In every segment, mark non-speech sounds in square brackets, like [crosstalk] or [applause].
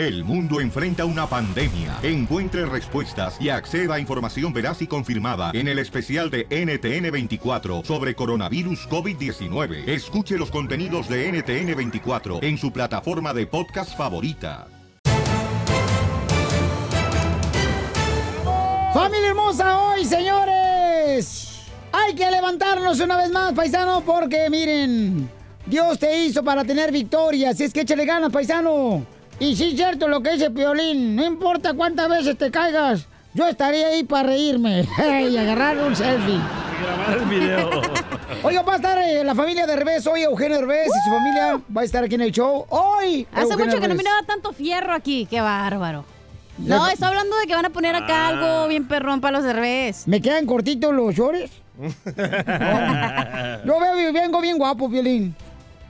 El mundo enfrenta una pandemia. Encuentre respuestas y acceda a información veraz y confirmada en el especial de NTN24 sobre coronavirus COVID-19. Escuche los contenidos de NTN24 en su plataforma de podcast favorita. Familia hermosa, hoy, señores. Hay que levantarnos una vez más, paisano, porque miren, Dios te hizo para tener victoria. Si es que échale ganas, paisano. Y sí es cierto lo que dice Piolín. No importa cuántas veces te caigas, yo estaría ahí para reírme [laughs] y agarrar un selfie. grabar el video. [laughs] Oiga, va a estar eh, la familia de Herbés hoy, Eugenio Herbés y su familia va a estar aquí en el show. Hoy. Hace Eugenio mucho que no Derbez. miraba tanto fierro aquí, qué bárbaro. No, está hablando de que van a poner acá algo bien perrón para los cervés. ¿Me quedan cortitos los shorts? [laughs] Yo veo, vengo bien guapo, Violín.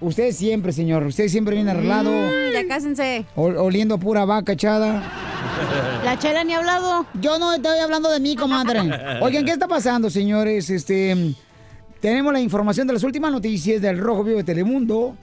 Usted siempre, señor. Usted siempre viene arreglado. Mm, ya cásense. ol- oliendo pura vaca echada. [laughs] La chela ni ha hablado. Yo no estoy hablando de mí, comadre. Oigan, ¿qué está pasando, señores? Este, tenemos la información de las últimas noticias del Rojo Vivo de Telemundo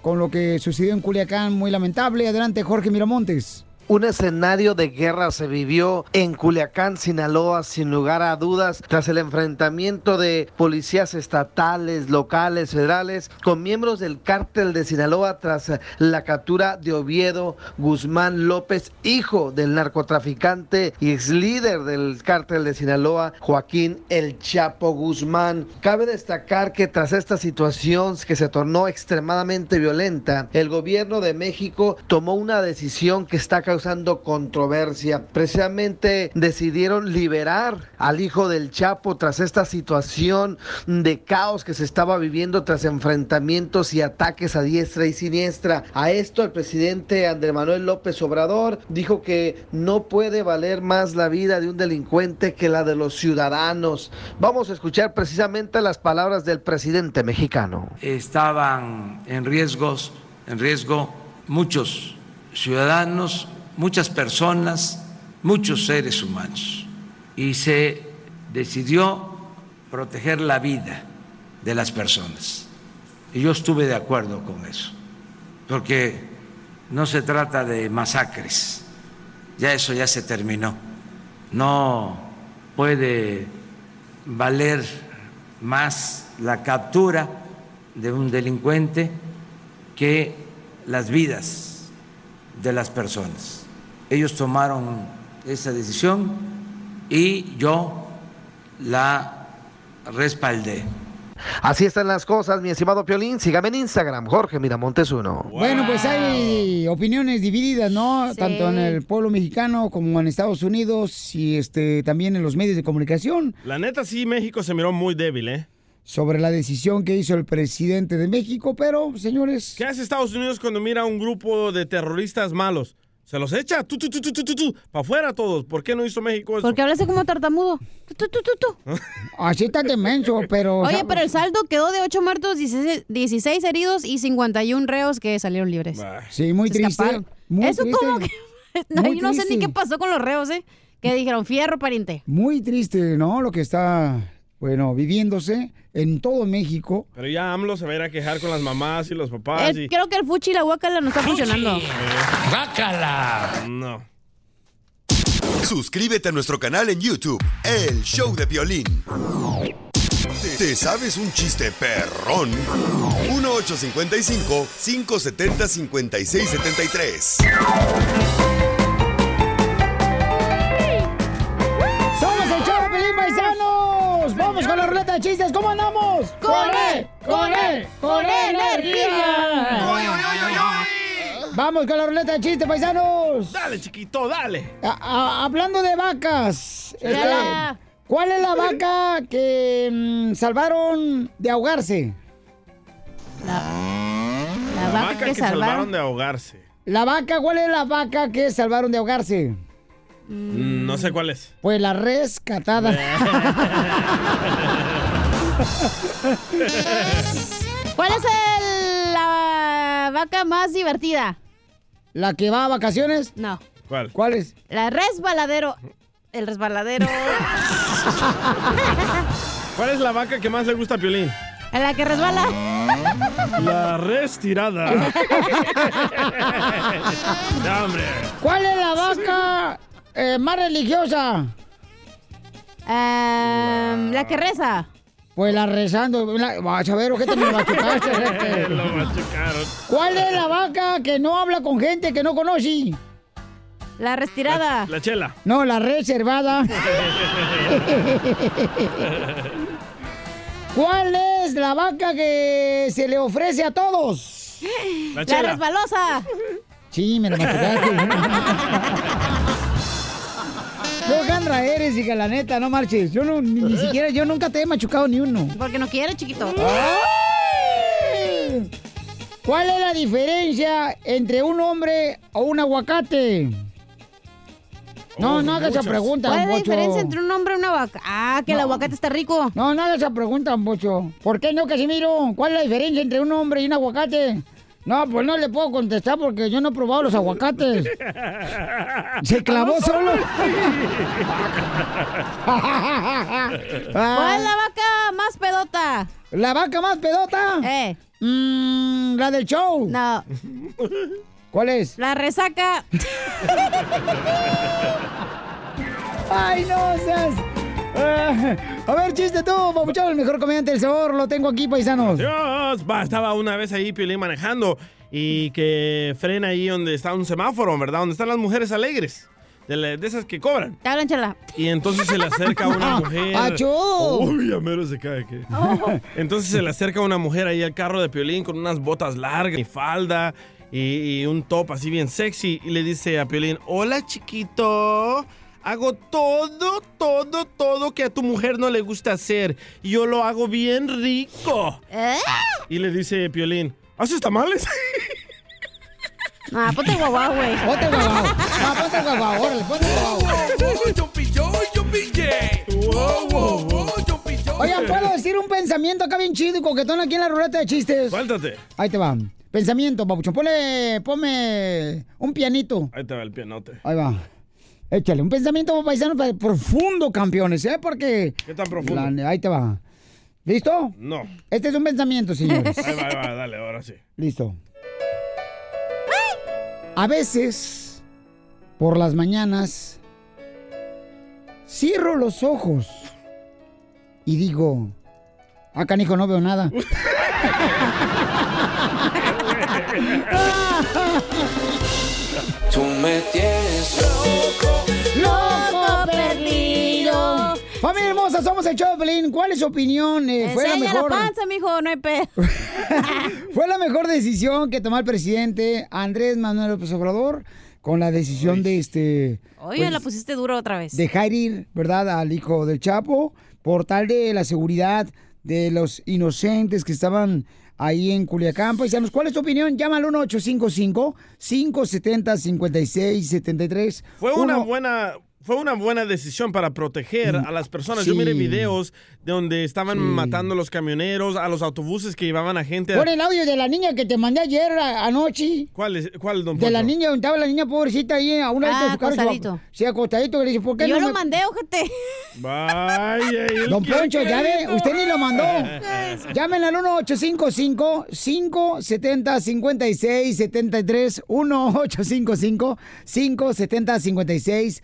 con lo que sucedió en Culiacán, muy lamentable. Adelante, Jorge Miramontes. Un escenario de guerra se vivió en Culiacán, Sinaloa, sin lugar a dudas, tras el enfrentamiento de policías estatales, locales, federales, con miembros del cártel de Sinaloa tras la captura de Oviedo Guzmán López, hijo del narcotraficante y ex líder del cártel de Sinaloa, Joaquín El Chapo Guzmán. Cabe destacar que tras esta situación que se tornó extremadamente violenta, el gobierno de México tomó una decisión que está causando controversia. Precisamente decidieron liberar al hijo del Chapo tras esta situación de caos que se estaba viviendo tras enfrentamientos y ataques a diestra y siniestra. A esto el presidente Andrés Manuel López Obrador dijo que no puede valer más la vida de un delincuente que la de los ciudadanos. Vamos a escuchar precisamente las palabras del presidente mexicano. estaban en riesgos, en riesgo muchos ciudadanos, muchas personas, muchos seres humanos. Y se decidió proteger la vida de las personas. Y yo estuve de acuerdo con eso, porque no se trata de masacres, ya eso ya se terminó. No puede valer más la captura de un delincuente que las vidas de las personas. Ellos tomaron esa decisión y yo la respaldé. Así están las cosas, mi estimado Piolín. Sígame en Instagram, Jorge Miramontes uno. Bueno, pues hay opiniones divididas, ¿no? Sí. Tanto en el pueblo mexicano como en Estados Unidos y este también en los medios de comunicación La neta, sí, México se miró muy débil, ¿eh? sobre la decisión que hizo el presidente de México, pero señores, ¿Qué hace Estados Unidos cuando mira a un grupo de terroristas malos? Se los echa, tú, tú, tú, tú, tú, tú, tú, para afuera todos. ¿Por qué no hizo México eso? Porque hablaste como tartamudo. Tu. [laughs] así está demenso, pero Oye, pero el saldo quedó de 8 muertos, 16, 16 heridos y 51 reos que salieron libres. Sí, muy Se triste. Muy Eso triste, como que... [laughs] No, yo no sé ni qué pasó con los reos, ¿eh? Que dijeron, fierro, pariente. Muy triste, ¿no? Lo que está, bueno, viviéndose en todo México. Pero ya AMLO se va a ir a quejar con las mamás y los papás. Eh, y... Creo que el fuchi y la guacala no está funcionando. ¡Guacala! No. Suscríbete a nuestro canal en YouTube, El Show de Violín. ¿Te sabes un chiste perrón? 1855 570 5673 ¡Vamos con la ruleta de chistes! ¿Cómo andamos? ¡Con él! ¡Con él! ¡Con energía! Vamos con la ruleta de chistes, paisanos. Dale, chiquito, dale. A- a- hablando de vacas, este. ¿cuál es la vaca que mm, salvaron de ahogarse? La La vaca, vaca que, que salvaron salvaron. de ahogarse. La vaca, ¿cuál es la vaca que salvaron de ahogarse? Mm, No sé cuál es. Pues la rescatada. [laughs] ¿Cuál es el- la vaca más divertida? ¿La que va a vacaciones? No. ¿Cuál? ¿Cuál es? La resbaladero. El resbaladero. [laughs] ¿Cuál es la vaca que más le gusta a Piolín? ¿A la que resbala? La restirada. [laughs] Hombre. ¿Cuál es la vaca eh, más religiosa? Em, la que reza. Pues la rezando. La- vas a ver, ¿o qué te me machucaste? [laughs] este? Lo machucaron. ¿Cuál es la vaca que no habla con gente que no conoce? La retirada. La chela. No, la reservada. [laughs] ¿Cuál es la vaca que se le ofrece a todos? La La chela. resbalosa. Sí, me la machucaste. [laughs] ¿Qué Candra eres, hija, la neta, no marches. Yo no, ni, ni siquiera, yo nunca te he machucado ni uno. Porque no quiere, chiquito. ¡Ay! ¿Cuál es la diferencia entre un hombre o un aguacate? No, Oh, no hagas esa pregunta, ¿Cuál es la diferencia entre un hombre y una vaca? Ah, que el aguacate está rico. No, no hagas esa pregunta, Pocho. ¿Por qué no, Casimiro? ¿Cuál es la diferencia entre un hombre y un aguacate? No, pues no le puedo contestar porque yo no he probado los aguacates. [laughs] Se clavó solo. [laughs] ¿Cuál es la vaca más pedota? ¿La vaca más pedota? Eh, Mm, la del show. no. ¿Cuál es? La resaca. [laughs] ¡Ay, no seas! Ah, a ver, chiste tú, papuchón, el mejor comediante del sabor. Lo tengo aquí, paisanos. Dios, va, estaba una vez ahí Piolín manejando y que frena ahí donde está un semáforo, ¿verdad? Donde están las mujeres alegres. De, la- de esas que cobran. Te hablan, chela. Y entonces se le acerca una [laughs] mujer. ¡Achú! Uy, a mero se cae aquí. Entonces se le acerca una mujer ahí al carro de Piolín con unas botas largas y falda y, y un top así bien sexy. Y le dice a Piolín, hola chiquito. Hago todo, todo, todo que a tu mujer no le gusta hacer. Y yo lo hago bien rico. ¿Eh? Y le dice Piolín, ¿haces tamales? [laughs] Ah, ponte guagua, güey. Ponte guagua. No, ponte guagua, órale, ponte guagua. Oigan, ¿puedo decir un pensamiento acá bien chido y coquetón aquí en la ruleta de chistes? Suéltate. Ahí te va. Pensamiento, papuchón. Ponle, ponme un pianito. Ahí te va el pianote. Ahí va. Échale, un pensamiento paisano pa- profundo, campeones, ¿eh? Porque... ¿Qué tan profundo? La- ahí te va. ¿Listo? No. Este es un pensamiento, señores. [laughs] Ahí va, ahí va, dale, ahora sí. Listo. A veces, por las mañanas, cierro los ojos y digo, ah, canijo, no veo nada. [laughs] Tú me tienes hermosa, somos el Pelín. ¿Cuál es su opinión? Eh, ¿Fue la mejor? la panza, mijo, no hay pedo. [laughs] ¿Fue la mejor decisión que tomó el presidente Andrés Manuel López Obrador con la decisión de este Oye, pues, la pusiste duro otra vez. dejar ir, ¿verdad?, al hijo del Chapo por tal de la seguridad de los inocentes que estaban ahí en Culiacán. Paisanos, ¿cuál es tu opinión? Llama al 1-855-570-5673. Fue una Uno- buena. Fue una buena decisión para proteger a las personas. Yo Sí. miré videos de donde estaban Sí. matando a los camioneros, a los autobuses que llevaban a gente. Pon el audio de la niña que te mandé ayer a- anoche. ¿Cuál, es, ¿Cuál, don De la Poncho? niña, donde estaba la niña pobrecita ahí a una Ah, de acostadito. Sí, acostadito. Que le dice, ¿por qué Yo no lo me- mandé, ojete. [laughs] Vaya, Don Poncho, ya ve, usted ni lo mandó. [laughs] Llamen al 1-855-570-5673. 1-855-570-5673.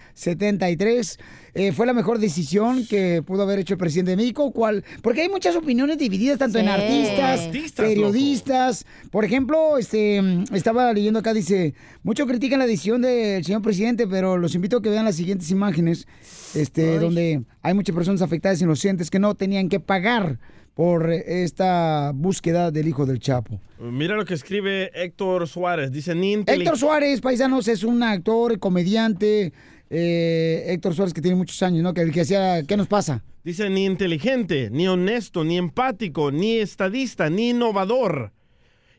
Eh, fue la mejor decisión que pudo haber hecho el presidente de México. ¿Cuál? Porque hay muchas opiniones divididas, tanto en artistas, Artistas, periodistas. Por ejemplo, este, estaba leyendo acá, dice, muchos critican la decisión del señor presidente, pero los invito a que vean las siguientes imágenes, este, donde hay muchas personas afectadas inocentes que no tenían que pagar por esta búsqueda del hijo del Chapo. Mira lo que escribe Héctor Suárez. Dice, Héctor Suárez, paisanos, es un actor, comediante. Eh, Héctor Suárez, que tiene muchos años, ¿no? Que el que hacía, ¿qué nos pasa? Dice, ni inteligente, ni honesto, ni empático, ni estadista, ni innovador.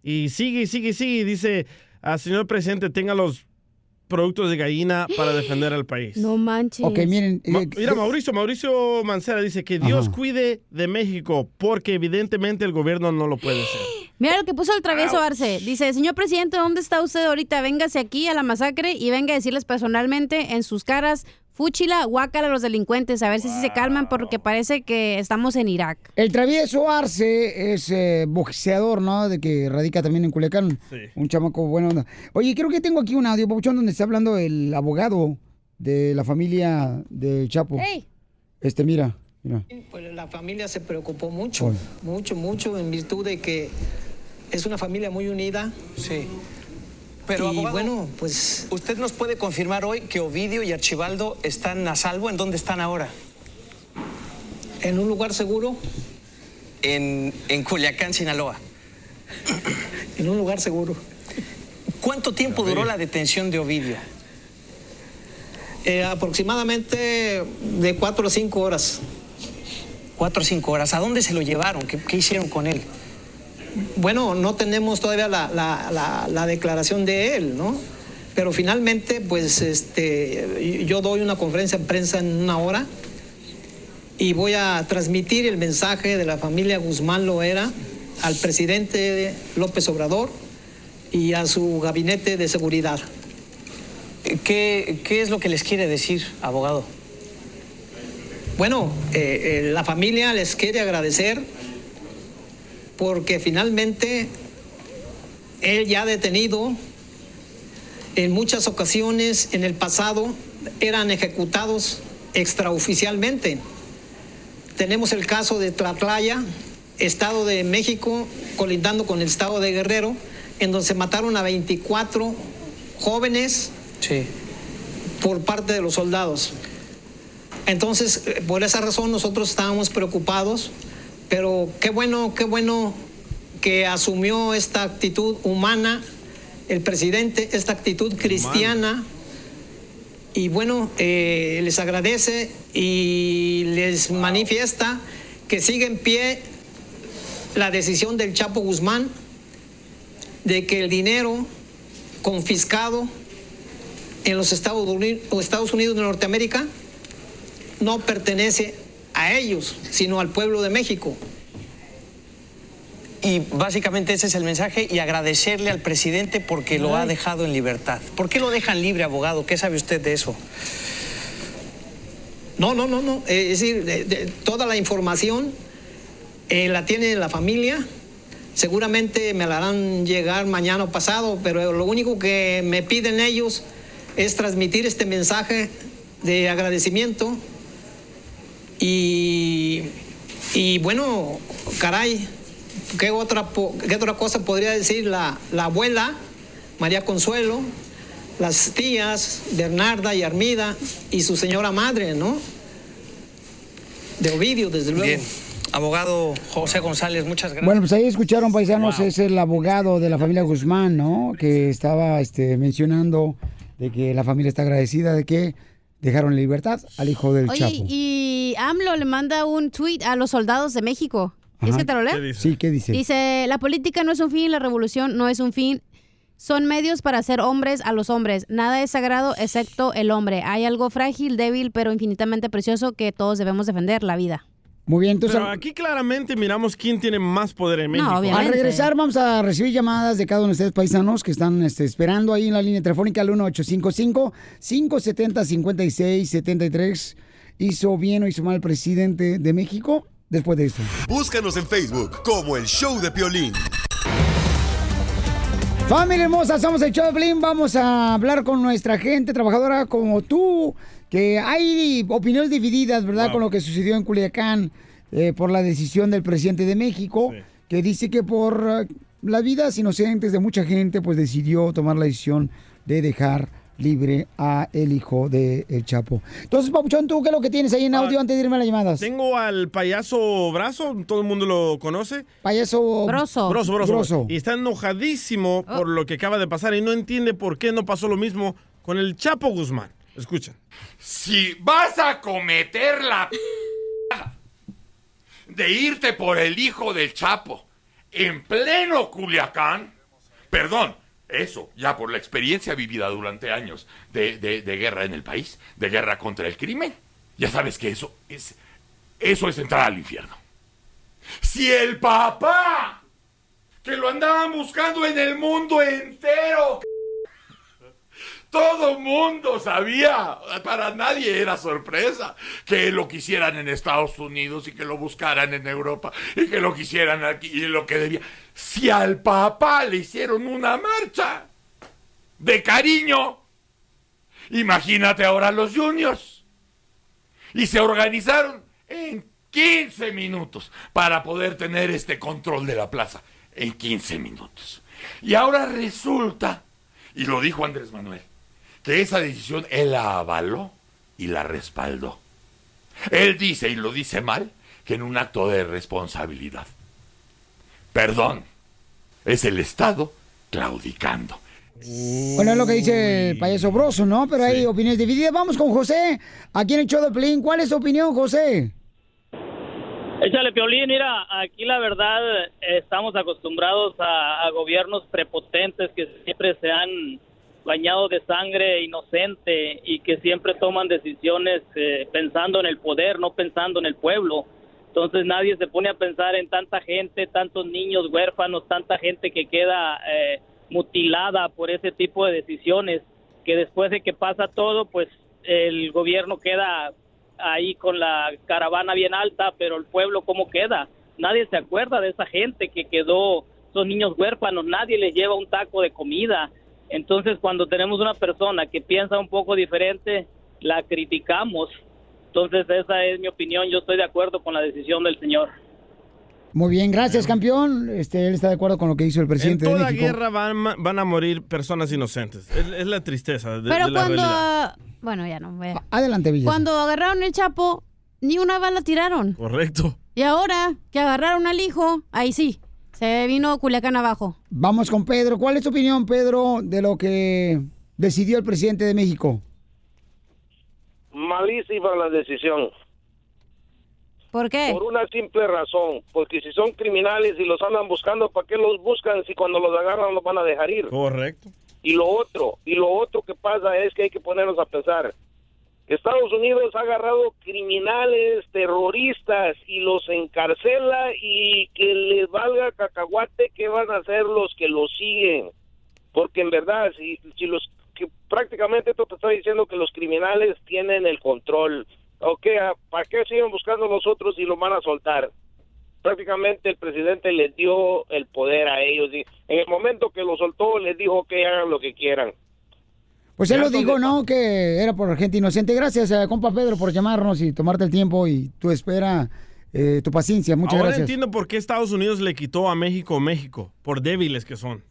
Y sigue, sigue, sigue. Dice, ah, señor presidente, tenga los productos de gallina para defender al país. No manches. Ok, miren. Ma- eh, mira, Mauricio, Mauricio Mancera dice que Dios Ajá. cuide de México porque evidentemente el gobierno no lo puede hacer. Mira lo que puso el travieso Arce. Dice, señor presidente, ¿dónde está usted ahorita? Véngase aquí a la masacre y venga a decirles personalmente en sus caras, fúchila, guácala a los delincuentes, a ver si sí se calman porque parece que estamos en Irak. El travieso Arce es eh, boxeador, ¿no? De que radica también en Culiacán. Un chamaco bueno onda. Oye, creo que tengo aquí un audio, Papuchón, donde está hablando el abogado de la familia del Chapo. Este, mira, mira. Pues la familia se preocupó mucho, mucho, mucho, en virtud de que es una familia muy unida. Sí. Pero, y abogado, bueno, pues... ¿Usted nos puede confirmar hoy que Ovidio y Archibaldo están a salvo? ¿En dónde están ahora? ¿En un lugar seguro? En, en Culiacán, Sinaloa. [clears throat] En un lugar seguro. ¿Cuánto tiempo duró la detención de Ovidio? Eh, aproximadamente de cuatro a cinco horas. Cuatro o cinco horas. ¿A dónde se lo llevaron? ¿Qué, qué hicieron con él? Bueno, no tenemos todavía la, la- la- la declaración de él, ¿no? Pero finalmente, pues, este, yo doy una conferencia de prensa en una hora y voy a transmitir el mensaje de la familia Guzmán Loera al presidente López Obrador y a su gabinete de seguridad. ¿Qué, qué es lo que les quiere decir, abogado? Bueno, eh, eh, la familia les quiere agradecer porque finalmente él ya detenido en muchas ocasiones en el pasado eran ejecutados extraoficialmente. Tenemos el caso de Tlatlaya, Estado de México, colindando con el Estado de Guerrero, en donde se mataron a 24 jóvenes por parte de los soldados. Entonces, eh, por esa razón nosotros estábamos preocupados, pero qué bueno, qué bueno que asumió esta actitud humana el presidente, esta actitud cristiana. Y bueno, eh, les agradece y les manifiesta que sigue en pie la decisión del Chapo Guzmán de que el dinero confiscado en los Estados Unidos, Estados Unidos de Norteamérica no pertenece a ellos, sino al pueblo de México. Y básicamente ese es el mensaje y agradecerle al presidente porque lo ha dejado en libertad. ¿Por qué lo dejan libre, abogado? ¿Qué sabe usted de eso? No, no, no, no. Eh, Es decir, de- de- toda la información eh, la tiene la familia. Seguramente me la harán llegar mañana o pasado, pero lo único que me piden ellos es transmitir este mensaje de agradecimiento. Y, y bueno, caray, ¿qué otra, qué otra cosa podría decir la, la abuela, María Consuelo, las tías, Bernarda y Armida, y su señora madre, ¿no? De Ovidio, desde luego. Bien. Abogado José González, muchas gracias. Bueno, pues ahí escucharon, paisanos, es el abogado de la familia Guzmán, ¿no? Que estaba este, mencionando de que la familia está agradecida de que dejaron en libertad al hijo del Oye, Chapo. y AMLO le manda un tweet a los soldados de México. ¿Es que te lo leo? Sí, ¿qué dice? Dice, la política no es un fin, la revolución no es un fin. Son medios para hacer hombres a los hombres. Nada es sagrado excepto el hombre. Hay algo frágil, débil, pero infinitamente precioso que todos debemos defender, la vida. Muy bien, entonces... Pero aquí claramente miramos quién tiene más poder en México. Al regresar vamos a recibir llamadas de cada uno de ustedes paisanos que están este, esperando ahí en la línea telefónica al 1855-570-5673. ¿Hizo bien o hizo mal el presidente de México? Después de esto. Búscanos en Facebook como el Show de Piolín. Familia hermosa, somos el show de Blin. Vamos a hablar con nuestra gente trabajadora como tú, que hay opiniones divididas, ¿verdad? Wow. Con lo que sucedió en Culiacán eh, por la decisión del presidente de México, que dice que por eh, las vidas inocentes de mucha gente, pues decidió tomar la decisión de dejar libre a el hijo de El Chapo. Entonces, Papuchón, ¿tú qué es lo que tienes ahí en audio antes de irme a las llamadas? Tengo al payaso Brazo, todo el mundo lo conoce. Payaso... Broso, broso. Broso. Y está enojadísimo por lo que acaba de pasar y no entiende por qué no pasó lo mismo con el Chapo Guzmán. Escuchen. Si vas a cometer la p de irte por el hijo del Chapo en pleno Culiacán, perdón, eso ya por la experiencia vivida durante años de, de- de guerra en el país, de guerra contra el crimen, ya sabes que eso es, eso es entrar al infierno. Si el papá, que lo andaban buscando en el mundo entero, todo mundo sabía, para nadie era sorpresa que lo quisieran en Estados Unidos y que lo buscaran en Europa y que lo quisieran aquí y lo que debía. Si al papá le hicieron una marcha de cariño, imagínate ahora los juniors. Y se organizaron en 15 minutos para poder tener este control de la plaza. En 15 minutos. Y ahora resulta, y lo dijo Andrés Manuel, que esa decisión él la avaló y la respaldó. Él dice, y lo dice mal, que en un acto de responsabilidad. Perdón, es el Estado claudicando. Bueno, es lo que dice el payaso Broso, ¿no? Pero hay opiniones divididas. Vamos con José, aquí en el show de Pelín. ¿Cuál es tu opinión, José? Échale, Piolín, mira, aquí la verdad eh, estamos acostumbrados a, a gobiernos prepotentes que siempre se han bañado de sangre inocente y que siempre toman decisiones eh, pensando en el poder, no pensando en el pueblo. Entonces nadie se pone a pensar en tanta gente, tantos niños huérfanos, tanta gente que queda eh, mutilada por ese tipo de decisiones, que después de que pasa todo, pues el gobierno queda ahí con la caravana bien alta, pero el pueblo cómo queda. Nadie se acuerda de esa gente que quedó, esos niños huérfanos, nadie les lleva un taco de comida. Entonces, cuando tenemos una persona que piensa un poco diferente, la criticamos. Entonces, esa es mi opinión. Yo estoy de acuerdo con la decisión del señor. Muy bien, gracias, campeón. Este, él está de acuerdo con lo que hizo el En presidente de toda México. guerra van, van a morir personas inocentes. Es, es la tristeza de, Pero de la cuando... realidad. Bueno, ya no. ve. Adelante, Villa. Cuando agarraron el Chapo, ni una bala tiraron. Correcto. Y ahora que agarraron al hijo, ahí sí, se vino Culiacán abajo. Vamos con Pedro. ¿Cuál es tu opinión, Pedro, de lo que decidió el presidente de México? Malísima la decisión. ¿Por qué? Por una simple razón, porque si son criminales y los andan buscando, ¿para qué los buscan si cuando los agarran los van a dejar ir? Correcto. Y lo otro, y lo otro que pasa es que hay que ponernos a pensar. Estados Unidos ha agarrado criminales, terroristas y los encarcela y que les valga cacahuate qué van a hacer los que los siguen. Porque en verdad, si, si los que prácticamente esto te está diciendo que los criminales tienen el control. Ok, ¿a- ¿para qué siguen buscando los otros y los van a soltar? Prácticamente el presidente les dio el poder a ellos y en el momento que los soltó les dijo que hagan lo que quieran. Pues él Ya lo dijo, donde- ¿no? Que era por gente inocente. Gracias, eh, compa Pedro, por llamarnos y tomarte el tiempo y tu espera, eh, tu paciencia. Muchas Ahora gracias. entiendo por qué Estados Unidos le quitó a México México, por débiles que son.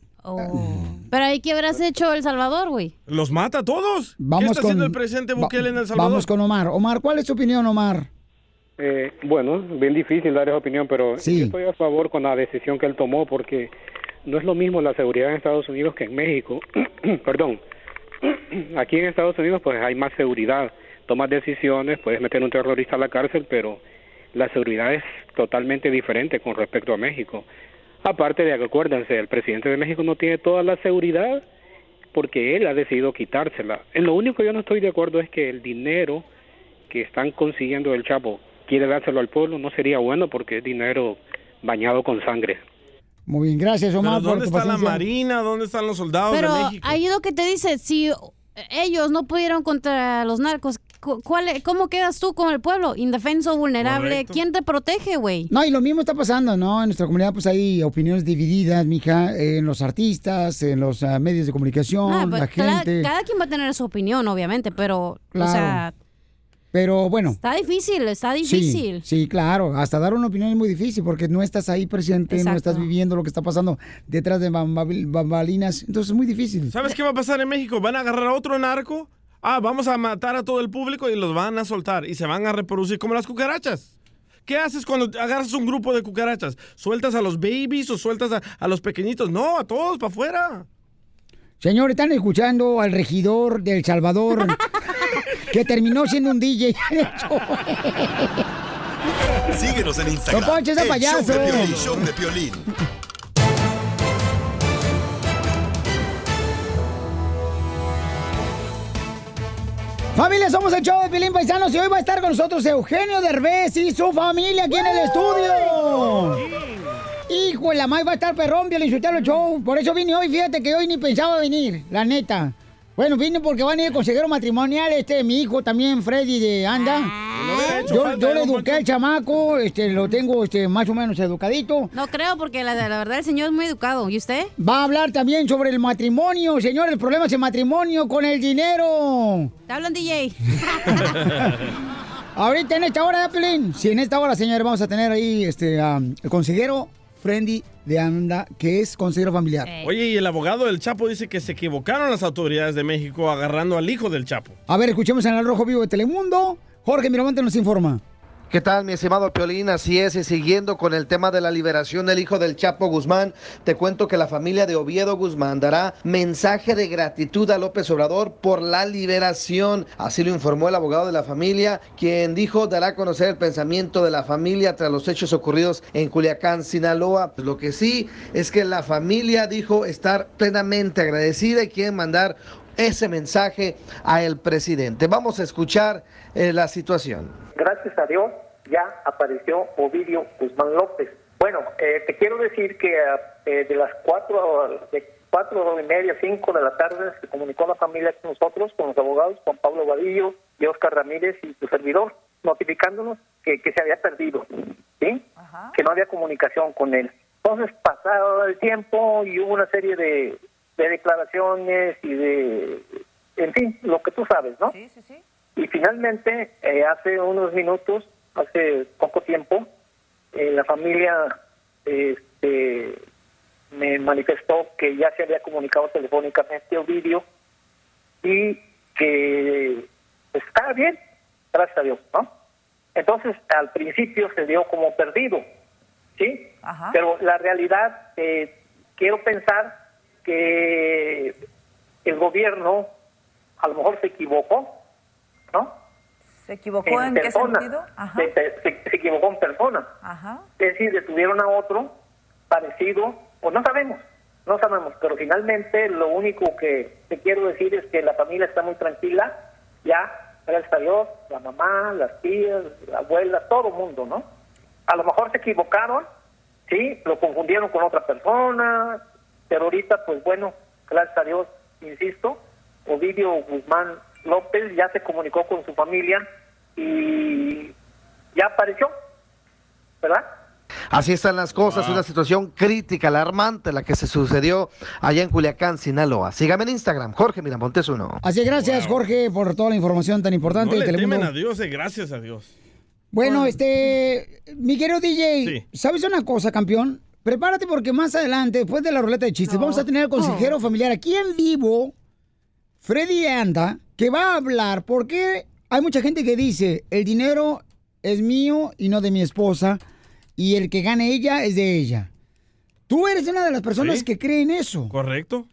Pero ahí qué habrás hecho El Salvador, güey. Los mata a todos. Vamos ¿Qué está con- haciendo el presidente Bukele en El Salvador? Vamos con Omar. Omar, ¿cuál es tu opinión, Omar? Eh, bueno, bien difícil dar esa opinión, pero yo estoy a favor con la decisión que él tomó porque no es lo mismo la seguridad en Estados Unidos que en México. [clears throat] Perdón. [clears throat] Aquí en Estados Unidos pues hay más seguridad, tomas decisiones, puedes meter un terrorista a la cárcel, pero la seguridad es totalmente diferente con respecto a México. Aparte de que acuérdense, el presidente de México no tiene toda la seguridad porque él ha decidido quitársela. En lo único que yo no estoy de acuerdo es que el dinero que están consiguiendo el Chapo quiere dárselo al pueblo, no sería bueno porque es dinero bañado con sangre. Muy bien, gracias, Omar, Pero por ¿Dónde tu está la. Marina? ¿Dónde están los soldados Pero de México? ahí lo que te dice, si ellos no pudieron contra los narcos, cu- ¿cuál, e- ¿cómo quedas tú con el pueblo? Indefenso, vulnerable. Correcto. ¿Quién te protege, güey? No, y lo mismo está pasando, ¿no? En nuestra comunidad pues hay opiniones divididas, mija, en los artistas, en los ah, medios de comunicación, Ah, pues, la cada, gente. cada quien va a tener su opinión, obviamente, pero, Claro. o sea, Pero bueno. está difícil, está Sí, difícil. sí, claro. Hasta dar una opinión es muy difícil porque no estás ahí presente, no estás viviendo lo que está pasando detrás de bambalinas. Entonces es muy difícil. ¿Sabes qué va a pasar en México? Van a agarrar a otro narco. Ah, vamos a matar a todo el público y los van a soltar y se van a reproducir como las cucarachas. ¿Qué haces cuando agarras un grupo de cucarachas? ¿Sueltas a los babies o sueltas a, a los pequeñitos? No, a todos para afuera. Señor, están escuchando al regidor de El Salvador [laughs] que terminó siendo un DJ. Síguenos en Instagram. No ponches a el payaso. Show de Piolín, show de Piolín. Familia, somos el show de Pilín Paisanos y hoy va a estar con nosotros Eugenio Derbez y su familia aquí en el estudio. Hijo, de la madre va a estar perrón, Piolín, el show. Por eso vine hoy, fíjate que hoy ni pensaba venir, la neta. Bueno, vine porque van a ir el consejero matrimonial, este, mi hijo también, Freddy de Anda. Ah. yo yo le eduqué al chamaco, este, lo tengo este, más o menos educadito. No creo, porque la, la verdad el señor es muy educado. ¿Y usted? Va a hablar también sobre el matrimonio, señor, el problema es el matrimonio con el dinero. Te hablan, DJ. [laughs] Ahorita en esta hora, Pelín. Sí, en esta hora, señores, vamos a tener ahí este, el consejero Freddy de Anda, que es consejero familiar. Oye, y el abogado del Chapo dice que se equivocaron las autoridades de México agarrando al hijo del Chapo. A ver, escuchemos en el Rojo Vivo de Telemundo. Jorge Miramonte nos informa. ¿Qué tal, mi estimado Piolín? Así es, y siguiendo con el tema de la liberación del hijo del Chapo Guzmán, te cuento que la familia de Oviedo Guzmán dará mensaje de gratitud a López Obrador por la liberación. Así lo informó el abogado de la familia, quien dijo dará a conocer el pensamiento de la familia tras los hechos ocurridos en Culiacán, Sinaloa. Lo que sí es que la familia dijo estar plenamente agradecida y quieren mandar ese mensaje a el presidente. Vamos a escuchar eh, la situación. Gracias a Dios ya apareció Ovidio Guzmán López. Bueno, eh, te quiero decir que eh, de las cuatro, de cuatro y media, cinco de la tarde se comunicó la familia con nosotros, con los abogados, Juan Pablo Vadillo y Oscar Ramírez y tu servidor, notificándonos que, que se había perdido, ¿sí? Que no había comunicación con él. Entonces, pasado el tiempo y hubo una serie de, de declaraciones y de, en fin, lo que tú sabes, ¿no? Sí, sí, sí. Y finalmente, eh, hace unos minutos, hace poco tiempo, eh, la familia este, me manifestó que ya se había comunicado telefónicamente Ovidio y que estaba bien, gracias a Dios, ¿no? Entonces, al principio se dio como perdido, ¿sí? Pero la realidad, eh, quiero pensar que el gobierno a lo mejor se equivocó, ¿no? ¿Se equivocó en, qué persona. sentido? Ajá. Se, se- se equivocó en persona. Ajá. Es decir, detuvieron a otro parecido, pues no sabemos, no sabemos, pero finalmente lo único que te quiero decir es que la familia está muy tranquila, ya, gracias a Dios, la mamá, las tías, la abuela, todo el mundo, ¿no? A lo mejor se equivocaron, sí, lo confundieron con otra persona, pero ahorita, pues bueno, gracias a Dios, insisto, Ovidio Guzmán López ya se comunicó con su familia y ya apareció, ¿verdad? Así están las cosas, una situación crítica, alarmante la que se sucedió allá en Culiacán, Sinaloa. Sígame en Instagram, Jorge Miramontes uno. Así gracias, Jorge, por toda la información tan importante No le temen a Dios, eh, gracias a Dios. Bueno, este, mi querido DJ, ¿sabes una cosa, campeón? Prepárate porque más adelante, después de la ruleta de chistes, vamos a tener al consejero familiar aquí en vivo, Freddy Anda, que va a hablar porque hay mucha gente que dice, el dinero es mío y no de mi esposa, y el que gane ella es de ella. Tú eres una de las personas Sí. que creen eso. Correcto.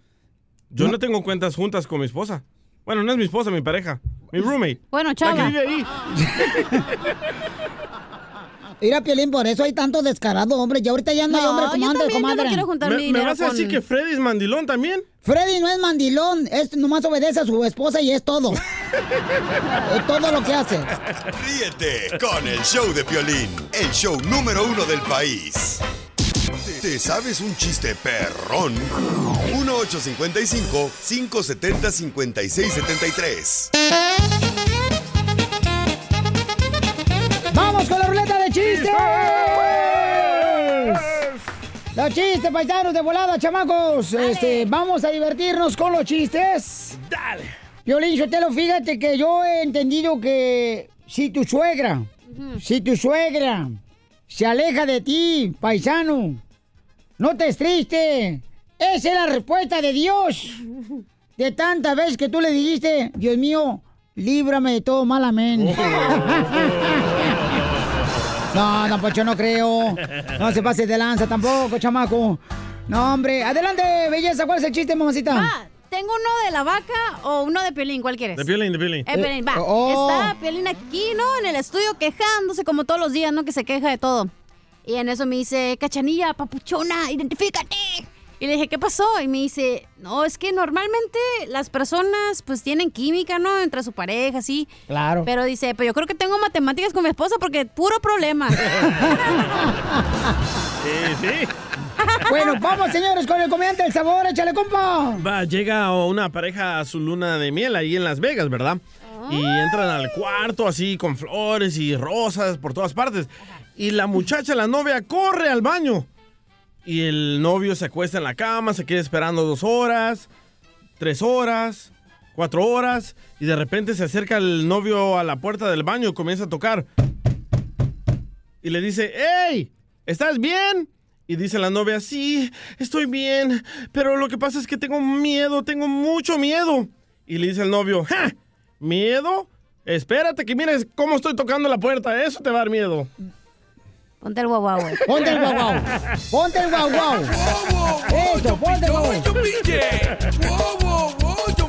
Yo no. tengo cuentas juntas con mi esposa. Bueno, no es mi esposa, mi pareja. Mi roommate. Bueno, La que chava. vive ahí. [laughs] Mira, Pielín, por eso hay tanto descarado, hombre. Y ahorita ya no, hay No, hombre yo como antes, yo no comadre. quiero juntar ¿Me, me vas a decir que Freddy es mandilón también? Freddy no es mandilón, es nomás obedece a su esposa y es todo. [laughs] es todo lo que hace. Ríete con el show de Piolín, el show número uno del país. ¿Te sabes un chiste perrón? 1855-570-5673. ¡Vamos con la ruleta de chistes! Los chistes, paisanos de volada, chamacos. Este, vamos a divertirnos con los chistes. Dale. Violín, Sotelo, fíjate que yo he entendido que si tu suegra, si tu suegra se aleja de ti, paisano, no te es triste. Esa es la respuesta de Dios. [laughs] De tantas veces que tú le dijiste, Dios mío, líbrame de todo mal, amén. [laughs] No, no, pues yo no creo. No se pase de lanza tampoco, chamaco. No, hombre. Adelante, belleza. ¿Cuál es el chiste, mamacita? Ah, ¿tengo uno de la vaca o uno de Piolín? ¿Cuál quieres? De Piolín, de Piolín. Eh, Piolín, va. oh. Está Piolín aquí, ¿no? En el estudio quejándose como todos los días, ¿no? Que se queja de todo. Y en eso me dice, Cachanilla, papuchona, identifícate. Y le dije, ¿qué pasó? Y me dice, no, es que normalmente las personas pues tienen química, ¿no? Entre su pareja, sí. Claro. Pero dice, pero yo creo que tengo matemáticas con mi esposa porque puro problema. [laughs] Sí, sí. Bueno, vamos, señores, con el comediante El Sabor. Échale, compa. Va, llega una pareja a su luna de miel ahí en Las Vegas, ¿verdad? Y entran al cuarto así con flores y rosas por todas partes. Y la muchacha, la novia, corre al baño. Y el novio se acuesta en la cama, se queda esperando dos horas, tres horas, cuatro horas. Y de repente se acerca el novio a la puerta del baño y comienza a tocar. Y le dice, ¡Ey! ¿Estás bien? Y dice la novia, sí, estoy bien, pero lo que pasa es que tengo miedo, tengo mucho miedo. Y le dice el novio, ¡Ja! ¿Miedo? Espérate que mires cómo estoy tocando la puerta, eso te va a dar miedo. Ponte el guau. Ponte el guau guau. Ponte el guau guau. Eso, ponte el guau guau.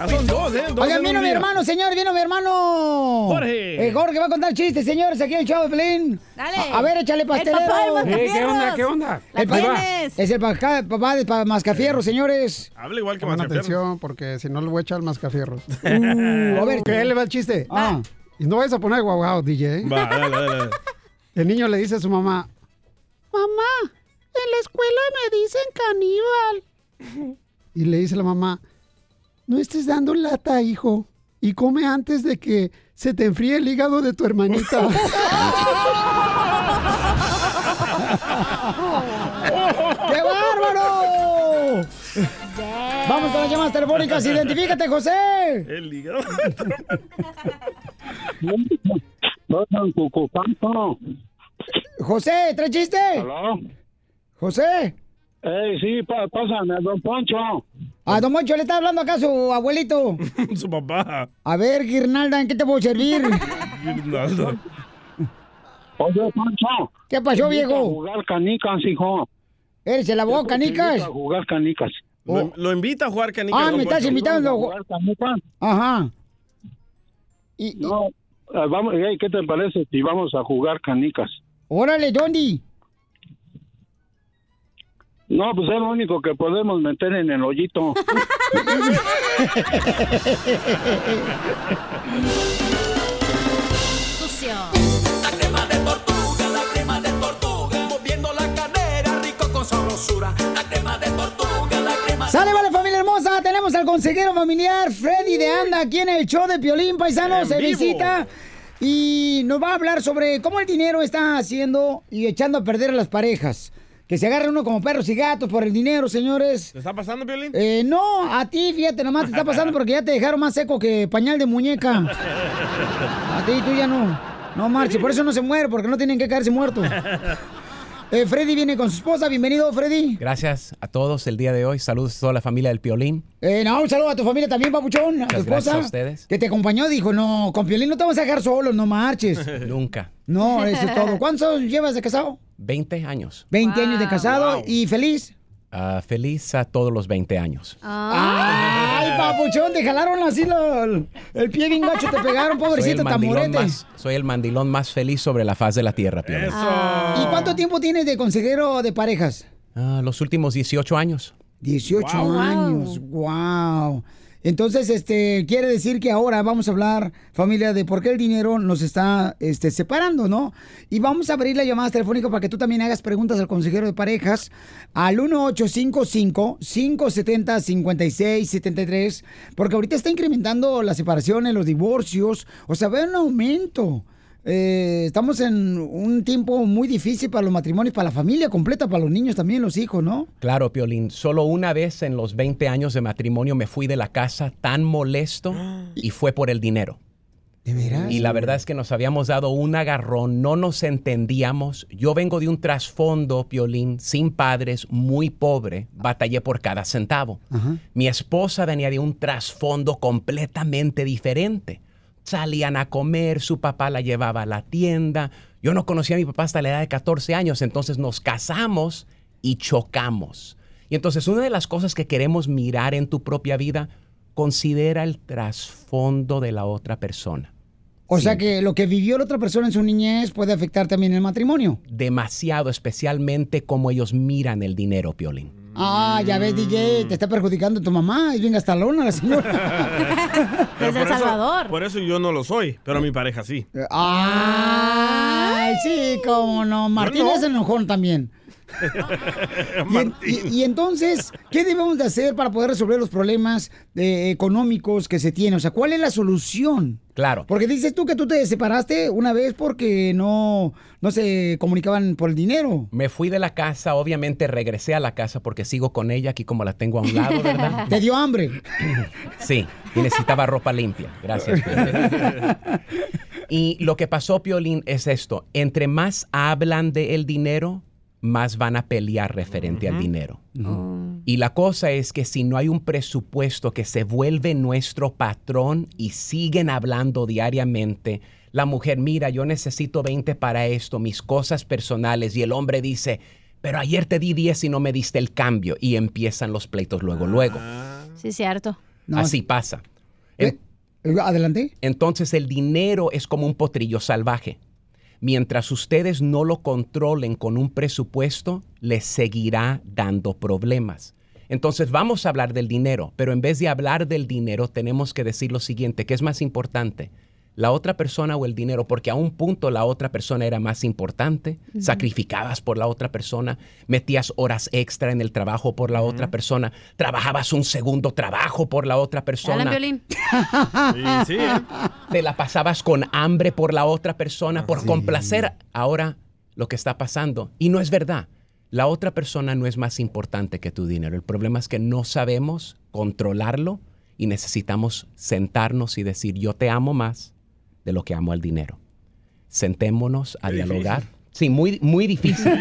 Ah, son dos, ¿eh? Dos Oigan, vino mi hermano, señor, vino mi hermano. Jorge. Eh, Jorge va a contar chistes, señores, aquí en el show de Pelín. Dale. A, a ver, échale El pastelero. papá del Eh, ¿qué onda? ¿Qué onda? La El papá-. Es el paca- papá de pa- Mascafierro, señores. Habla igual que Pongan Mascafierros. atención porque si no le voy a echar mascafierros. [laughs] Uh, a ver. ¿Qué le va el chiste? Ah. Y no vayas a poner guau guau, DJ. Va, dale, dale, dale. El niño le dice a su mamá, mamá, en la escuela me dicen caníbal. Y le dice la mamá, no estés dando lata, hijo, y come antes de que se te enfríe el hígado de tu hermanita. [laughs] las llamadas telefónicas. Identifícate, José. El hígado. José, ¿trae chiste? ¿Aló? José. Ey, sí, pa- pásame, don Poncho. A Don Moncho le está hablando acá su abuelito. [laughs] Su papá. A ver, Guirnalda, ¿en qué te puedo servir? [laughs] Guirnalda. Oye, Poncho. ¿Qué pasó, viejo? A jugar canicas, hijo. ¿Eres el abogado canicas? A jugar canicas. Lo, lo invita a jugar canicas. Ah, me estás invitando. ¿A jugar canicas? Ajá. No, ah, vamos, ey, ¿qué te parece si vamos a jugar canicas? Órale, ¿dónde? No, pues es lo único que podemos meter en el hoyito. Sucio. [laughs] La crema de tortuga, la crema de tortuga, moviendo la cadera, rico con sabrosura. La crema Sale, vale, familia hermosa. Tenemos al consejero familiar Freddy de Anda aquí en el show de Piolín Paisano. En Se vivo. visita y nos va a hablar sobre cómo el dinero está haciendo y echando a perder a las parejas. Que se agarran uno como perros y gatos por el dinero, señores. ¿Te está pasando, Violín? Eh, no, a ti, fíjate, nomás te está [laughs] pasando porque ya te dejaron más seco que pañal de muñeca. [laughs] A ti, tú ya no. No marche, por eso no se muere, porque no tienen que caerse muertos. [laughs] Eh, Freddy viene con su esposa. Bienvenido, Freddy. Gracias a todos el día de hoy. Saludos a toda la familia del Piolín. Eh, no, un saludo a tu familia también, papuchón. A tu Muchas gracias esposa. a ustedes. Que te acompañó, dijo, no, con Piolín no te vamos a dejar solo, no marches. [laughs] Nunca. No, eso es todo. ¿Cuántos años llevas de casado? 20 años. 20 años de casado y feliz. Ah, feliz a todos los 20 años. Ay, papuchón, te jalaron así lo- el pie bien gacho, te pegaron, pobrecito tamorete. más, soy el mandilón más feliz sobre la faz de la tierra, Piolín. ¿Y cuánto tiempo tienes de consejero de parejas? Ah, los últimos 18 años. 18 Wow. años, wow. Entonces, este, quiere decir que ahora vamos a hablar, familia, de por qué el dinero nos está este, separando, ¿no? Y vamos a abrir la llamada telefónica para que tú también hagas preguntas al consejero de parejas al 1855-570-5673, porque ahorita está incrementando las separaciones, los divorcios, o sea, ve un aumento. Eh, estamos en un tiempo muy difícil para los matrimonios, para la familia completa, para los niños también, los hijos, ¿no? Claro, Piolín. Solo una vez en los 20 años de matrimonio me fui de la casa tan molesto [gasps] y fue por el dinero. ¿De veras? Y la verdad es que nos habíamos dado un agarrón, no nos entendíamos. Yo vengo de un trasfondo, Piolín, sin padres, muy pobre. Batallé por cada centavo. Mi esposa venía de un trasfondo completamente diferente. Salían a comer, su papá la llevaba a la tienda. Yo no conocía a mi papá hasta la edad de 14 años, entonces nos casamos y chocamos. Y entonces una de las cosas que queremos mirar en tu propia vida, considera el trasfondo de la otra persona. O sea que lo que vivió la otra persona en su niñez puede afectar también el matrimonio. Demasiado, especialmente cómo ellos miran el dinero, Piolín. Ah, ya ves, DJ, te está perjudicando tu mamá. Es bien gastalona la señora. [laughs] Pero por eso- Por eso yo no lo soy, pero mi pareja sí. Ay, sí, cómo no. Martín no. es enojón también. [laughs] Y, en- y- y entonces, ¿qué debemos de hacer para poder resolver los problemas eh, económicos que se tienen? O sea, ¿cuál es la solución? Claro. Porque dices tú que tú te separaste una vez porque no, no se comunicaban por el dinero. Me fui de la casa, obviamente regresé a la casa porque sigo con ella aquí como la tengo a un lado, ¿verdad? [laughs] ¿Te dio hambre? [laughs] Sí, y necesitaba ropa limpia. Gracias. Y lo que pasó, Piolín, es esto. Entre más hablan del dinero, más van a pelear referente al dinero. Y la cosa es que si no hay un presupuesto que se vuelve nuestro patrón y siguen hablando diariamente, la mujer, mira, yo necesito 20 para esto, mis cosas personales, y el hombre dice, pero ayer te di 10 y no me diste el cambio, y empiezan los pleitos luego, luego. Sí, cierto. Así pasa. En- Adelante. Entonces el dinero es como un potrillo salvaje. Mientras ustedes no lo controlen con un presupuesto, les seguirá dando problemas. Entonces vamos a hablar del dinero, pero en vez de hablar del dinero tenemos que decir lo siguiente, ¿qué es más importante? ¿La otra persona o el dinero? Porque a un punto la otra persona era más importante, sacrificabas por la otra persona, metías horas extra en el trabajo por la otra persona, trabajabas un segundo trabajo por la otra persona. Violín. [laughs] Te la pasabas con hambre por la otra persona, por complacer. Ahora lo que está pasando, y no es verdad, la otra persona no es más importante que tu dinero. El problema es que no sabemos controlarlo y necesitamos sentarnos y decir, yo te amo más de lo que amo al dinero. Sentémonos a Qué dialogar. Sí, muy, muy difícil.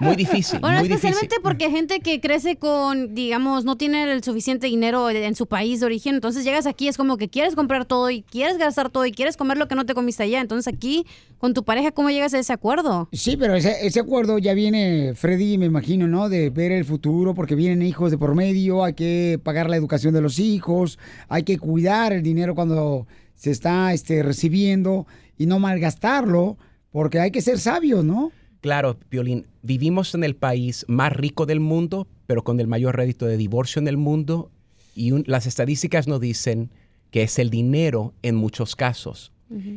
Muy difícil. Bueno, muy difícil. especialmente porque hay gente que crece con, digamos, no tiene el suficiente dinero en su país de origen. Entonces llegas aquí, es como que quieres comprar todo y quieres gastar todo y quieres comer lo que no te comiste allá. Entonces aquí, con tu pareja, ¿cómo llegas a ese acuerdo? Sí, pero ese, ese acuerdo ya viene, Freddy, me imagino, ¿no? De ver el futuro, porque vienen hijos de por medio, hay que pagar la educación de los hijos, hay que cuidar el dinero cuando se está este, recibiendo y no malgastarlo, porque hay que ser sabios, ¿no? Claro, Violín, vivimos en el país más rico del mundo, pero con el mayor rédito de divorcio en el mundo, y un- las estadísticas nos dicen que es el dinero en muchos casos.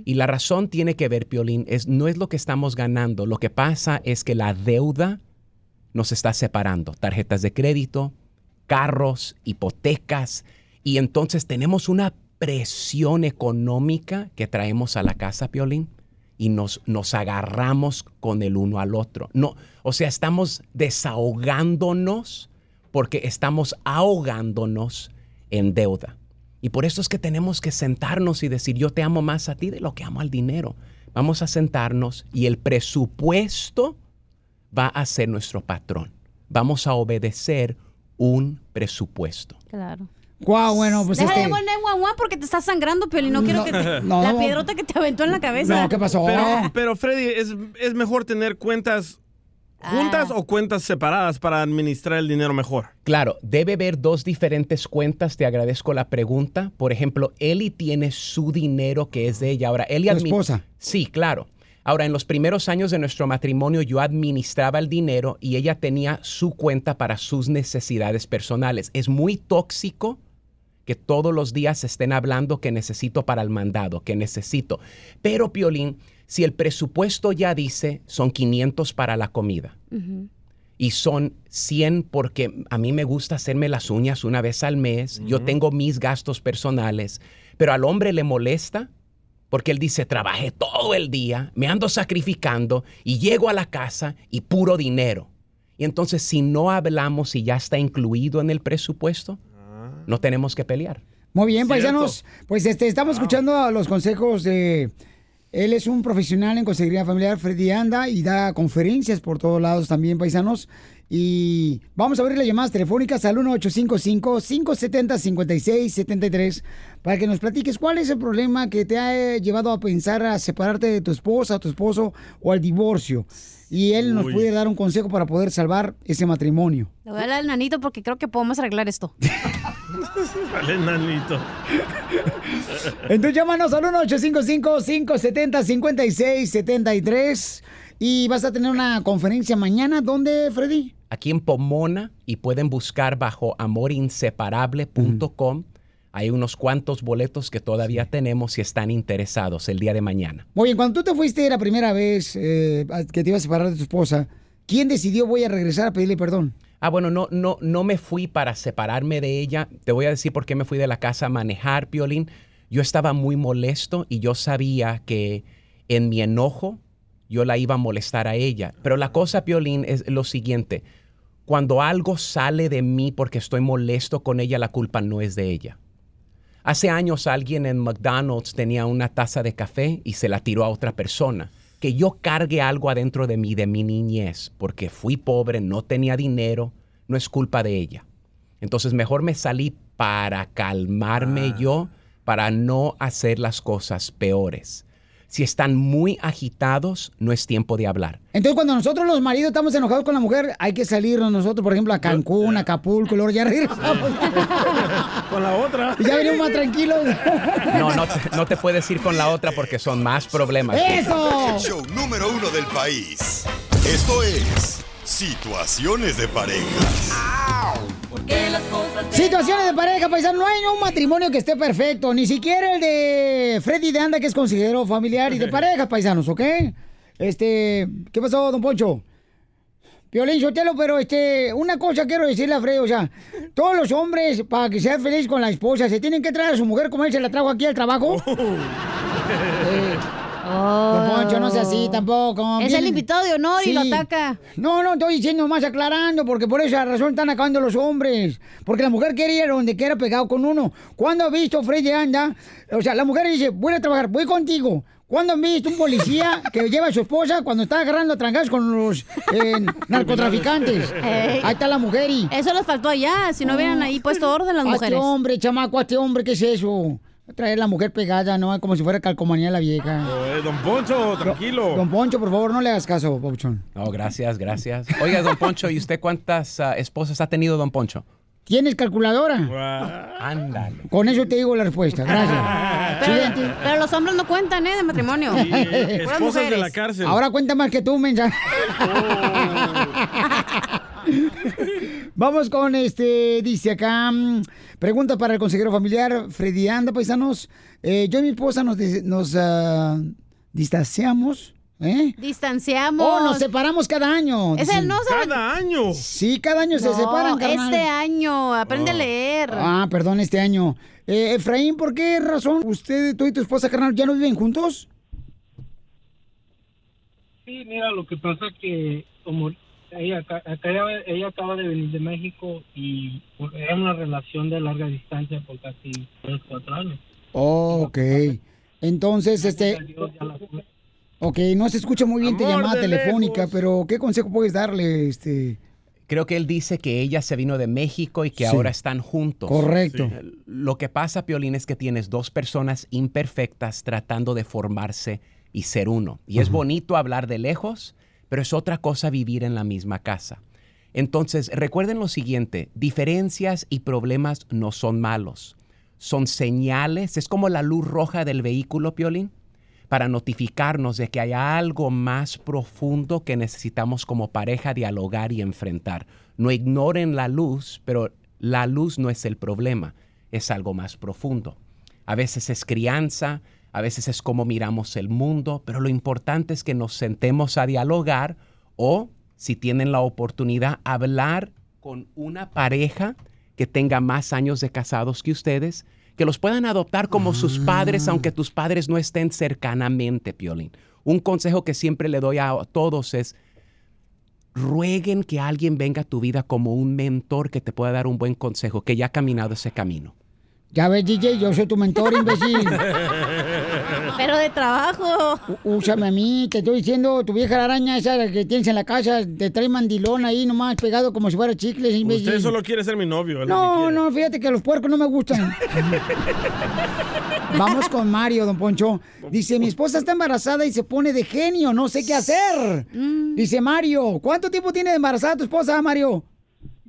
Y la razón tiene que ver, Piolín, es, no es lo que estamos ganando, lo que pasa es que la deuda nos está separando. Tarjetas de crédito, carros, hipotecas, y entonces tenemos una presión económica que traemos a la casa, Piolín, y nos, nos agarramos con el uno al otro. No, o sea, estamos desahogándonos porque estamos ahogándonos en deuda. Y por eso es que tenemos que sentarnos y decir, yo te amo más a ti de lo que amo al dinero. Vamos a sentarnos y el presupuesto va a ser nuestro patrón. Vamos a obedecer un presupuesto. Claro. Guau, bueno, pues Deja de este... llamar 911 porque te estás sangrando, Pioli. No quiero No, que [laughs] te... no. La piedrota que te aventó en la cabeza. Pero, pero Freddy, ¿es, es mejor tener cuentas juntas Ah. o cuentas separadas para administrar el dinero mejor? Claro, debe haber dos diferentes cuentas. Te agradezco la pregunta. Por ejemplo, Eli tiene su dinero que es de ella. Ahora, Eli Tu admi- esposa. Sí, claro. Ahora, en los primeros años de nuestro matrimonio, yo administraba el dinero y ella tenía su cuenta para sus necesidades personales. Es muy tóxico que todos los días estén hablando que necesito para el mandado, que necesito. Pero, Piolín, si el presupuesto ya dice son 500 para la comida y son 100 porque a mí me gusta hacerme las uñas una vez al mes, yo tengo mis gastos personales, pero al hombre le molesta porque él dice, trabajé todo el día, me ando sacrificando y llego a la casa y puro dinero. Y entonces si no hablamos y ya está incluido en el presupuesto, no tenemos que pelear. Muy bien, Cierto. paisanos. Pues este, estamos escuchando los consejos de. Él es un profesional en consejería familiar, Freddy Anda, y da conferencias por todos lados también, paisanos. Y vamos a abrir las llamadas telefónicas al 1855-570-5673 para que nos platiques cuál es el problema que te ha eh, llevado a pensar a separarte de tu esposa, tu esposo o al divorcio. Y él nos Uy. puede dar un consejo para poder salvar ese matrimonio. Le voy a hablar al nanito porque creo que podemos arreglar esto. Vale, nanito. [laughs] Entonces llámanos al 1-855-570-5673 y vas a tener una conferencia mañana. ¿Dónde, Freddy? Aquí en Pomona y pueden buscar bajo amorinseparable.com. Hay unos cuantos boletos que todavía tenemos si están interesados el día de mañana. Muy bien, cuando tú te fuiste la primera vez eh, que te ibas a separar de tu esposa, ¿quién decidió voy a regresar a pedirle perdón? Ah, bueno, no, no, no me fui para separarme de ella. Te voy a decir por qué me fui de la casa a manejar, Piolín. Yo estaba muy molesto y yo sabía que en mi enojo yo la iba a molestar a ella. Pero la cosa, Piolín, es lo siguiente. Cuando algo sale de mí porque estoy molesto con ella, la culpa no es de ella. Hace años alguien en McDonald's tenía una taza de café y se la tiró a otra persona. Que yo cargue algo adentro de mí, de mi niñez, porque fui pobre, no tenía dinero, no es culpa de ella. Entonces mejor me salí para calmarme yo, para no hacer las cosas peores. Si están muy agitados, no es tiempo de hablar. Entonces, cuando nosotros los maridos estamos enojados con la mujer, hay que salirnos nosotros, por ejemplo, a Cancún, a Acapulco, y luego ya regresamos. [laughs] Con la otra. Y ya venimos más tranquilos. No, no te, no te puedes ir con la otra porque son más problemas. El show número uno del país. Esto es Situaciones de pareja. Situaciones de pareja, paisano. No hay un matrimonio que esté perfecto. Ni siquiera el de Freddy de Anda, que es consejero familiar y de [laughs] pareja, paisanos, ¿ok? Este, ¿qué pasó, don Poncho? Violín Sotelo, pero este, una cosa quiero decirle a Freddy, o sea, todos los hombres, para que sean felices con la esposa, se tienen que traer a su mujer como él se la trajo aquí al trabajo. [laughs] Eh, Don Poncho, no sea así tampoco. Es el invitado de honor y lo Sí. ataca. No, no, estoy diciendo más aclarando, porque por esa razón están acabando los hombres. Porque la mujer quiere ir a donde quiera pegado con uno. ¿Cuándo ha visto Freddy anda? O sea, la mujer dice, voy a trabajar, voy contigo. ¿Cuándo han visto un policía [laughs] que lleva a su esposa cuando está agarrando a trancas con los eh, [laughs] narcotraficantes? Ey. Ahí está la mujer y... Eso les faltó allá, si no hubieran ahí puesto orden las A mujeres. este hombre, chamaco, a este hombre, ¿qué es eso? Traer la mujer pegada, ¿no? Como si fuera calcomanía la vieja. Eh, don Poncho, tranquilo. Don Poncho, por favor, no le hagas caso, Pauchón. No, gracias, gracias. Oiga, don Poncho, ¿y usted cuántas ah, esposas ha tenido, don Poncho? ¿Tienes calculadora? Ándale. Con eso te digo la respuesta. Gracias. [laughs] Pero, los hombres no cuentan, ¿eh? De matrimonio. Puras mujeres. cárcel. Ahora cuenta más que tú, mensa. [laughs] Vamos con este, dice acá, mm, pregunta para el consejero familiar, Freddy Anda, paisanos. Eh, yo y mi esposa nos, ah, distanciamos, ¿eh? Distanciamos. Oh, nos separamos cada año. Es el no sabe- Cada año. Sí, cada año se No, separan, carnal. este año. Aprende a leer. Ah, perdón, este año. Eh, Efraín, ¿por qué razón usted, tú y tu esposa, carnal, ya no viven juntos? Sí, mira, lo que pasa que como ella, acá- ella acaba de venir de México y pues, era una relación de larga distancia por casi tres, cuatro años. Oh, ok. Entonces, este... Ok, no se escucha muy bien tu llamada telefónica, lejos. pero ¿qué consejo puedes darle, este? Creo que él dice que ella se vino de México y que Sí. ahora están juntos. Correcto. Sí. Lo que pasa, Piolín, es que tienes dos personas imperfectas tratando de formarse y ser uno. Y es bonito hablar de lejos, pero es otra cosa vivir en la misma casa. Entonces, recuerden lo siguiente, diferencias y problemas no son malos. Son señales, es como la luz roja del vehículo, Piolín, para notificarnos de que hay algo más profundo que necesitamos como pareja dialogar y enfrentar. No ignoren la luz, pero la luz no es el problema, es algo más profundo. A veces es crianza, a veces es cómo miramos el mundo, pero lo importante es que nos sentemos a dialogar o, si tienen la oportunidad, hablar con una pareja que tenga más años de casados que ustedes, que los puedan adoptar como sus padres, aunque tus padres no estén cercanamente, Piolín. Un consejo que siempre le doy a todos es, rueguen que alguien venga a tu vida como un mentor que te pueda dar un buen consejo, que ya ha caminado ese camino. Ya ves, DJ, yo soy tu mentor, imbécil. [laughs] Pero de trabajo. U- Úsame a mí, te estoy diciendo, tu vieja araña esa que tienes en la casa, te trae mandilón ahí nomás pegado como si fuera chicles, imbécil. Usted solo quiere ser mi novio. No, no, fíjate que los puercos no me gustan. [laughs] Vamos con Mario, don Poncho. Dice, mi esposa está embarazada y se pone de genio, no sé qué hacer. Dice Mario, ¿cuánto tiempo tiene de embarazada tu esposa, Mario?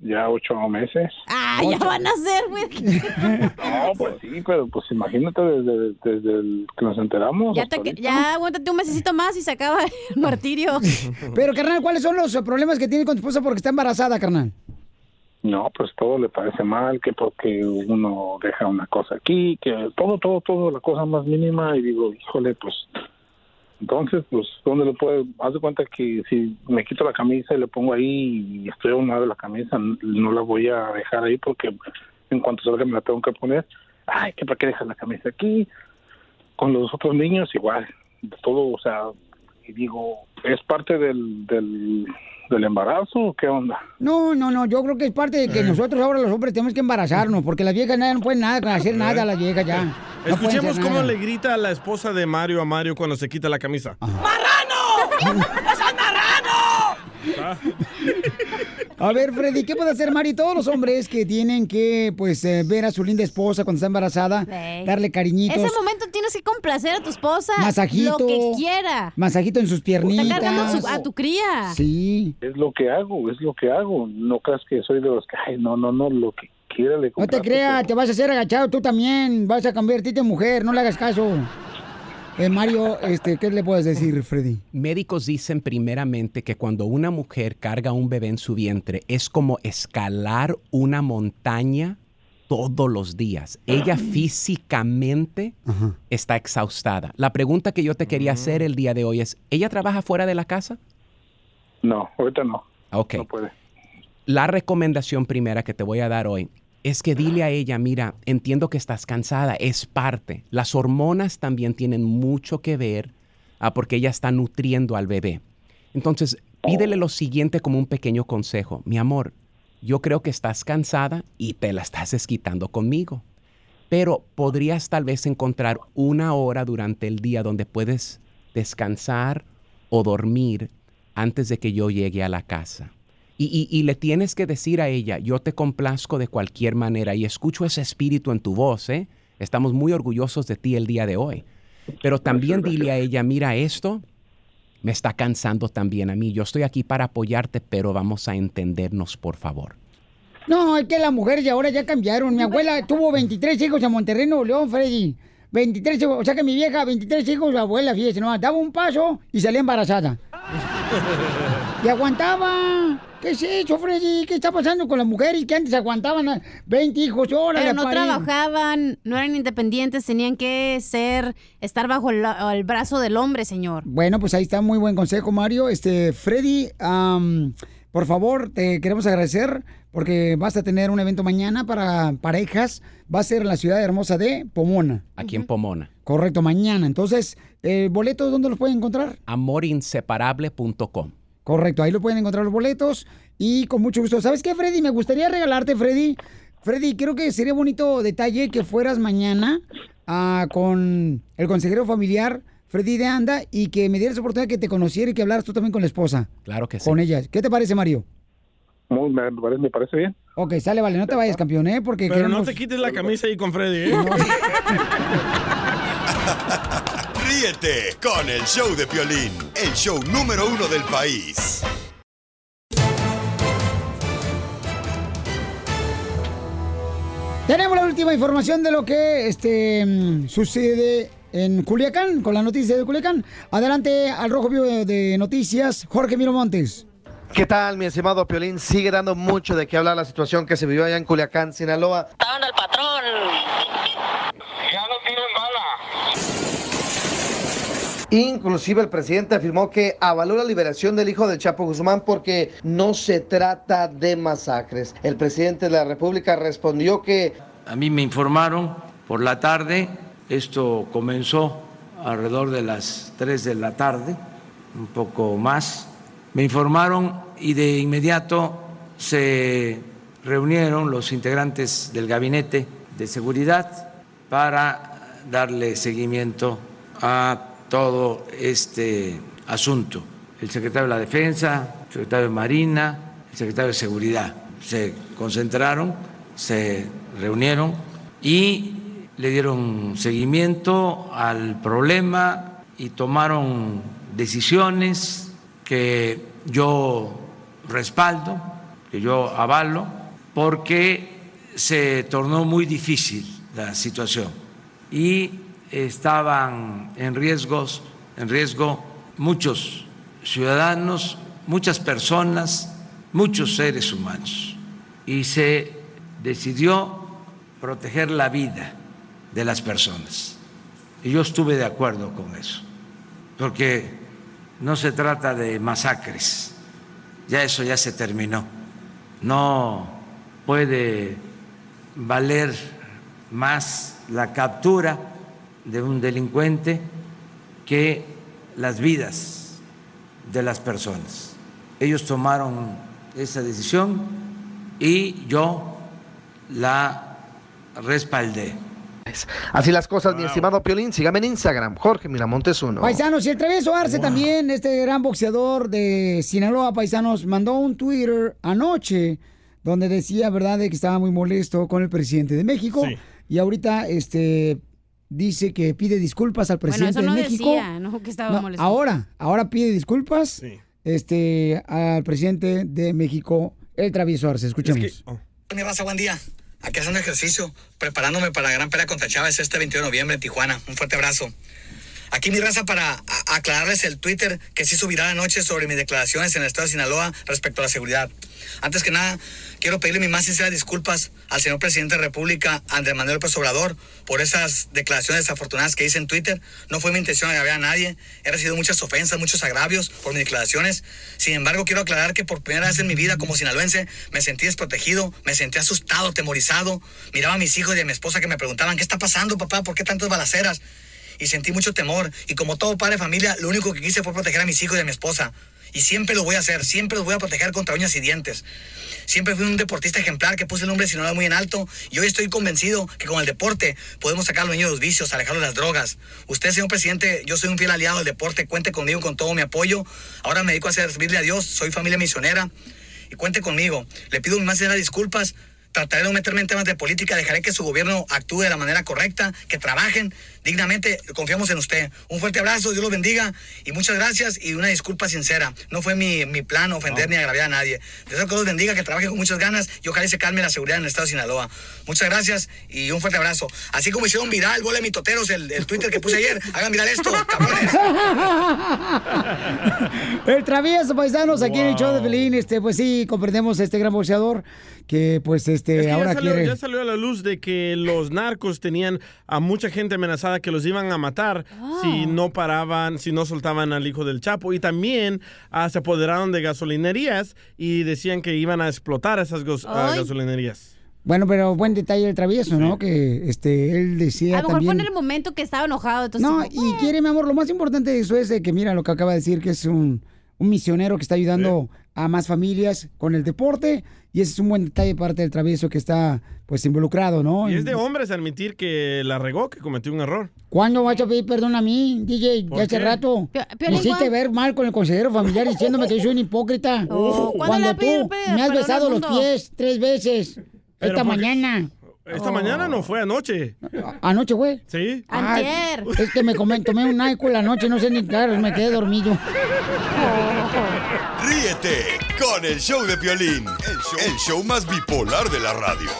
Ya ocho meses. Ah, ya van a ser, güey. [laughs] No, pues sí, pero pues imagínate desde, desde el que nos enteramos. Ya, te, ahorita. ya aguántate un mesecito más y se acaba el [laughs] martirio. Pero, carnal, ¿cuáles son los problemas que tiene con tu esposa porque está embarazada, carnal? No, pues todo le parece mal, que porque uno deja una cosa aquí, que todo, todo, todo, la cosa más mínima, y digo, híjole, pues Entonces, pues, ¿dónde lo puedo? Haz de cuenta que si me quito la camisa y le pongo ahí y estoy a un lado de la camisa, no la voy a dejar ahí porque en cuanto salga me la tengo que poner. Ay, ¿qué para qué dejas la camisa aquí? Con los otros niños igual, todo, o sea, y digo, ¿es parte del, del, del embarazo o qué onda? No, no, no, yo creo que es parte de que nosotros ahora los hombres tenemos que embarazarnos, porque las viejas nada, no pueden nada, hacer nada las viejas ya. No Escuchemos cómo nada. le grita a la esposa de Mario a Mario cuando se quita la camisa. ¡Marrano! [laughs] ¡Es el marrano! A ver, Freddy, ¿qué puede hacer Mari? Todos los hombres que tienen que, pues, eh, ver a su linda esposa cuando está embarazada, darle cariñitos, Ese momento tienes que complacer a tu esposa. Masajito. Lo que quiera. masajito en sus Está piernitas. cargando a, su- a tu cría. Sí. Es lo que hago, es lo que hago. No creas que soy de los que, ay, no, no, no, lo que quiera le No te creas, te vas a hacer agachado tú también, vas a convertirte en mujer, no le hagas caso. Eh, Mario, este, ¿qué le puedes decir, Freddy? Médicos dicen primeramente que cuando una mujer carga un bebé en su vientre es como escalar una montaña todos los días. Ella físicamente está exhaustada. La pregunta que yo te quería hacer el día de hoy es, ¿ella trabaja fuera de la casa? No, ahorita no. Ok. No puede. La recomendación primera que te voy a dar hoy es que dile a ella, mira, entiendo que estás cansada, es parte. Las hormonas también tienen mucho que ver ah, porque ella está nutriendo al bebé. Entonces, pídele lo siguiente como un pequeño consejo. Mi amor, yo creo que estás cansada y te la estás desquitando conmigo. Pero podrías tal vez encontrar una hora durante el día donde puedes descansar o dormir antes de que yo llegue a la casa. Y, y- y le tienes que decir a ella, yo te complazco de cualquier manera y escucho ese espíritu en tu voz, ¿eh? Estamos muy orgullosos de ti el día de hoy. Pero también dile a ella, mira esto, me está cansando también a mí. Yo estoy aquí para apoyarte, pero vamos a entendernos, por favor. No, es que las mujeres de ahora ya cambiaron. Mi abuela tuvo 23 hijos en Monterrey, Nuevo León, Freddy. 23 hijos, o sea que mi vieja, 23 hijos, la abuela, fíjese, no, daba un paso y salía embarazada. [laughs] Y aguantaba. ¿Qué es eso, Freddy? ¿Qué está pasando con las mujeres que antes aguantaban a 20 hijos? Pero no trabajaban, no eran independientes, tenían que ser, estar bajo el, el brazo del hombre, señor. Bueno, pues ahí está, muy buen consejo, Mario. Este, Freddy, por favor, te queremos agradecer porque vas a tener un evento mañana para parejas. Va a ser en la ciudad hermosa de Pomona. Aquí en Pomona. Correcto, mañana. Entonces, eh, ¿boletos dónde los pueden encontrar? Amorinseparable.com. Correcto, ahí lo pueden encontrar los boletos y con mucho gusto. ¿Sabes qué, Freddy? Me gustaría regalarte, Freddy. Freddy, creo que sería bonito detalle que fueras mañana ah, con el consejero familiar Freddy de Anda y que me dieras oportunidad que te conociera y que hablaras tú también con la esposa. Claro que sí. Con ella. ¿Qué te parece, Mario? Muy- me, parece, me parece bien. Ok, sale, vale, no te vayas, campeón, ¿eh? Porque Pero no te quites la [laughs] camisa ahí con Freddy, ¿eh? [laughs] Ríete con el show de Piolín, el show número uno del país. Tenemos la última información de lo que este mm, sucede en Culiacán, con la noticia de Culiacán. Adelante al Rojo Vivo de, de Noticias, Jorge Miro Montes. ¿Qué tal, mi estimado Piolín? Sigue dando mucho de qué hablar la situación que se vivió allá en Culiacán, Sinaloa. ¡Estaban al patrón! ¡Ya no tienen bala! Inclusive el presidente afirmó que avaló la liberación del hijo del Chapo Guzmán porque no se trata de masacres. El presidente de la República respondió que A mí me informaron por la tarde, esto comenzó alrededor de las 3 de la tarde, un poco más. Me informaron y de inmediato se reunieron los integrantes del gabinete de seguridad para darle seguimiento a todo este asunto. El secretario de la Defensa, el secretario de Marina, el secretario de Seguridad se concentraron, se reunieron y le dieron seguimiento al problema y tomaron decisiones que yo respaldo, que yo avalo, porque se tornó muy difícil la situación y estaban en riesgos, en riesgo muchos ciudadanos, muchas personas, muchos seres humanos. Y se decidió proteger la vida de las personas. Y yo estuve de acuerdo con eso. porque no se trata de masacres, ya eso ya se terminó. No puede valer más la captura de un delincuente que las vidas de las personas. Ellos tomaron esa decisión y yo la respaldé. Así las cosas, mi estimado Piolín. Sígame en Instagram, Jorge Miramontes uno. Paisanos, y el Travieso Arce también, este gran boxeador de Sinaloa, paisanos, mandó un Twitter anoche donde decía, ¿verdad?, de que estaba muy molesto con el presidente de México. Sí. Y ahorita, este, dice que pide disculpas al Bueno, presidente eso no de México. decía, no que estaba No, ahora, ahora pide disculpas este, al presidente de México, el Travieso Arce. Escuchemos. Mi raza, buen día. Aquí haciendo ejercicio, preparándome para la gran pelea contra Chávez este 21 de noviembre en Tijuana. Un fuerte abrazo. Aquí mi raza para aclararles el Twitter que sí subirá anoche sobre mis declaraciones en el estado de Sinaloa respecto a la seguridad. Antes que nada, quiero pedirle mis más sinceras disculpas al señor presidente de la República, Andrés Manuel López Obrador, por esas declaraciones desafortunadas que hice en Twitter. No fue mi intención agraviar a nadie. He recibido muchas ofensas, muchos agravios por mis declaraciones. Sin embargo, quiero aclarar que por primera vez en mi vida como sinaloense me sentí desprotegido, me sentí asustado, temorizado. Miraba a mis hijos y a mi esposa que me preguntaban, ¿qué está pasando, papá? ¿Por qué tantas balaceras? Y sentí mucho temor. Y como todo padre de familia, lo único que quise fue proteger a mis hijos y a mi esposa. Y siempre lo voy a hacer, siempre los voy a proteger contra uñas y dientes. Siempre fui un deportista ejemplar que puse el nombre Sinaloa muy en alto y hoy estoy convencido que con el deporte podemos sacar a los niños de los vicios, alejarlos de las drogas. Usted, señor presidente, yo soy un fiel aliado del deporte, cuente conmigo con todo mi apoyo. Ahora me dedico a servirle a Dios, soy familia misionera y cuente conmigo. Le pido mis más sinceras disculpas. Trataré de no meterme en temas de política, dejaré que su gobierno actúe de la manera correcta, que trabajen dignamente. Confiamos en usted. Un fuerte abrazo, Dios los bendiga y muchas gracias y una disculpa sincera. No fue mi, mi plan ofender ni agraviar a nadie. Deseo que Dios los bendiga, que trabajen con muchas ganas y ojalá se calme la seguridad en el estado de Sinaloa. Muchas gracias y un fuerte abrazo. Así como hicieron viral, bola de mitoteros, el, el Twitter que puse ayer, hagan viral esto, cabrones. [laughs] El travieso, paisanos, aquí en el show de Pelín, este, pues sí, comprendemos a este gran boxeador que, pues, este, Es que ahora ya, salió, quiere... ya salió a la luz de que los narcos tenían a mucha gente amenazada que los iban a matar si no paraban, si no soltaban al hijo del Chapo. Y también ah, se apoderaron de gasolinerías y decían que iban a explotar esas Ay. gasolinerías. Bueno, pero buen detalle el travieso, ¿no? Que, este, él decía A lo mejor fue también... en el momento que estaba enojado. Entonces, No, como, y quiere, mi amor, lo más importante de eso es de que, mira, lo que acaba de decir, que es un, un misionero que está ayudando a más familias con el deporte, y ese es un buen detalle de parte del travieso que está, pues, involucrado, ¿no? Y es de hombres admitir que la regó, que cometió un error. ¿Cuándo vas a pedir perdón a mí, DJ? ¿Por Ya hace rato. Pio- Me hiciste ver mal con el consejero familiar [laughs] diciéndome que soy un hipócrita. Oh, ¿cuándo le Cuando tú me has besado los pies tres veces Pero esta porque- mañana. Esta mañana no fue anoche. ¿Anoche fue? Sí. Ay, es que me tomé un Nyquil la noche, no sé ni qué, me quedé dormido. Ríete con el show de Piolín, el show, el show más bipolar de la radio.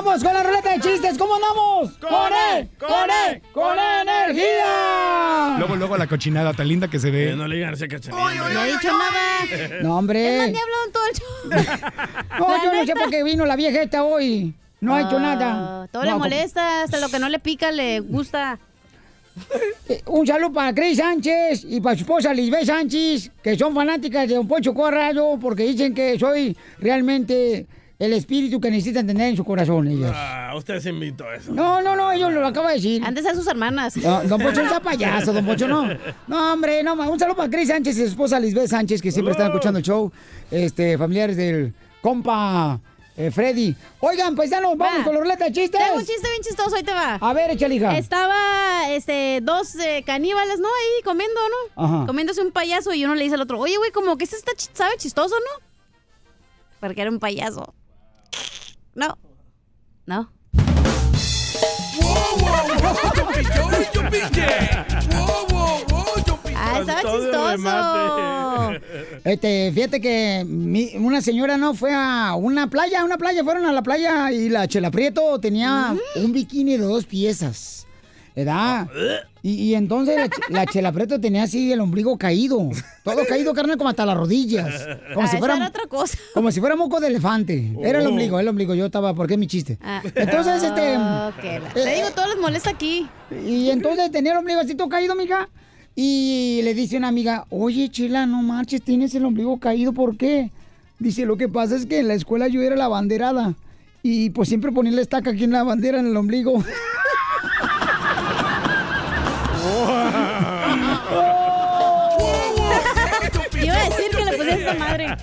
¡Vamos con la ruleta de chistes! ¿Cómo andamos? ¡Con él! ¡Con él! ¡Con energía! Luego, luego la cochinada tan linda que se ve. no le digan ese cachanilla. No he dicho nada. No, hombre. Es todo el show. [laughs] No, yo no sé por qué vino la vieja esta hoy. No ha hecho Ah, nada. Todo le No, molesta, hasta lo que no le pica le gusta. [laughs] Eh, Un saludo para Cris Sánchez y para su esposa Lisbeth Sánchez, que son fanáticas de Don Poncho Corrado, porque dicen que soy realmente el espíritu que necesitan tener en su corazón ellas. Ah, usted se invitó a eso. No, no, no, ellos lo acaba de decir. Antes a sus hermanas. No, don Poncho es payaso, don Poncho, no. No, hombre, no, un saludo para Cris Sánchez y su esposa Lisbeth Sánchez, que siempre están escuchando el show. Este, familiares del compa eh, Freddy. Oigan, paisanos, vamos Va. con la ruleta de chistes. Tengo un chiste bien chistoso, ahí te va. A ver, échale, hija. Estaba, este, dos eh, caníbales, ¿no? Ahí comiendo, ¿no? Ajá. Comiéndose un payaso y uno le dice al otro, oye, güey, como que este está, ch- sabe chistoso, ¿no? Porque era un payaso. No. No. Ah, estaba chistoso. Este, fíjate que mi- una señora no fue a una playa, una playa, fueron a la playa y la Chela Prieto tenía un bikini de dos piezas. ¿Edad? Y, y entonces la, ch- la chela preta tenía así el ombligo caído. Todo caído, carne, como hasta las rodillas. Como Ah, si esa fuera, era otra cosa. Como si fuera moco de elefante. Era el Oh. ombligo, el ombligo. Yo estaba, porque es mi chiste. Ah. Entonces, este. Que la- Te digo, todo les molesta aquí. Y entonces tenía el ombligo así todo caído, amiga. Y le dice una amiga, oye, Chela, no marches, tienes el ombligo caído, ¿por qué? Dice, lo que pasa es que en la escuela yo era la banderada. Y pues siempre ponía la estaca aquí en la bandera, en el ombligo. [laughs] esta madre.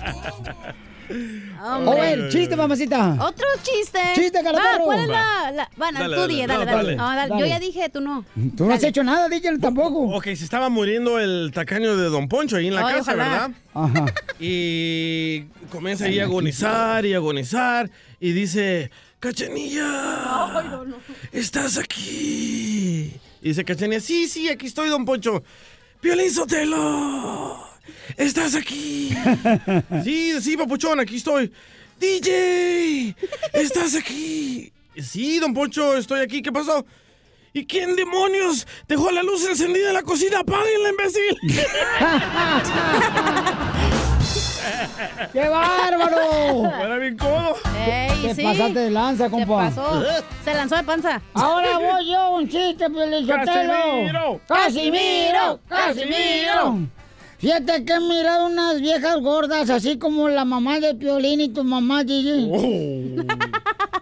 O el chiste, mamacita. Otro chiste. Chiste, Va, calaperro. ¿Cuál es la, la- Bueno, Dale, tú dale, di, no, dale, dale. dale. No, dale. Yo ya dije, tú no. Tú no has hecho nada, DJ, tampoco. Ok, se estaba muriendo el tacaño de Don Poncho ahí en la Ay, casa, ojalá. ¿verdad? Ajá. Y comienza ahí a agonizar y agonizar. Y dice, Cachanilla, estás aquí. Y dice Cachanilla, sí, sí, aquí estoy, Don Poncho. Piolín Sotelo, estás aquí. [laughs] Sí, sí, papuchón, aquí estoy. DJ, estás aquí. Sí, Don Poncho, estoy aquí. ¿Qué pasó? ¿Y quién demonios dejó la luz encendida en la cocina? ¡Apáguenla, imbécil! [laughs] ¡Qué bárbaro! Era bien codo. Ey, Te sí. pasaste de lanza, Se compa. pasó. Se lanzó de panza. Ahora voy yo, un chiste, Pelizotelo. Casimiro, ¡Casimiro! ¡Casimiro! Fíjate que he mirado unas viejas gordas, así como la mamá de Piolín y tu mamá, Gigi.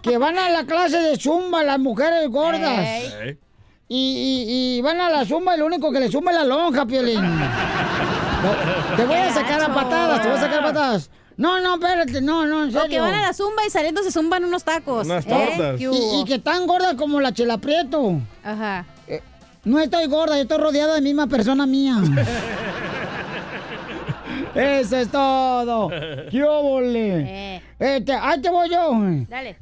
Que van a la clase de zumba, las mujeres gordas. Y, y- y van a la zumba y lo único que le zumba es la lonja, Piolín. Te- Te voy a sacar a patadas, te voy a sacar a patadas. No, no, espérate, no, no, en O que van a la zumba y saliendo se zumban unos tacos. Unas ¿Eh? tortas. ¿Qué Y, que tan gorda como la chela prieto. Ajá. No estoy gorda, yo estoy rodeada de misma persona mía. [laughs] Eso es todo. [laughs] ¡Qué óvole! Eh, Este, ahí te voy yo. dale.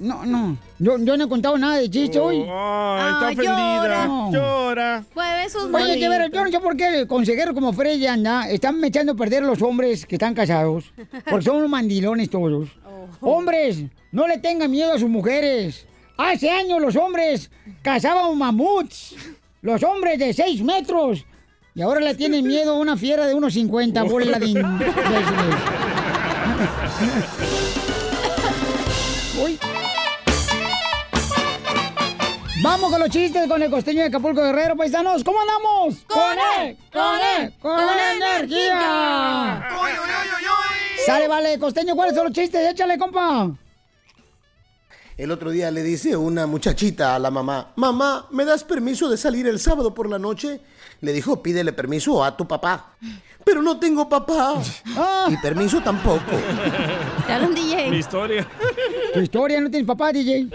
No, no. Yo, yo no he contado nada de chiste hoy. Ay, está Ay, ofendida. llora. Llora. Mueve sus Oye, de veras, yo no sé por qué el consejero como Freddy anda, están echando a perder los hombres que están casados. [laughs] Porque son unos mandilones todos. Hombres, no le tengan miedo a sus mujeres. Hace años los hombres cazaban mamuts. Los hombres de 6 metros. Y ahora le tienen miedo a una fiera de unos 50 bola de imbéciles. Uy. Vamos con los chistes con el costeño de Acapulco Guerrero, paisanos. ¿Cómo andamos? ¡Con él! ¡Con él! ¡Con, energía! Sale, vale, costeño, ¿cuáles son los chistes? Échale, compa. El otro día le dice una muchachita a la mamá, mamá, ¿me das permiso de salir el sábado por la noche? Le dijo, pídele permiso a tu papá. Pero no tengo papá. Y permiso tampoco. Te hablan, Mi DJ. historia. Tu historia, no tienes papá, DJ.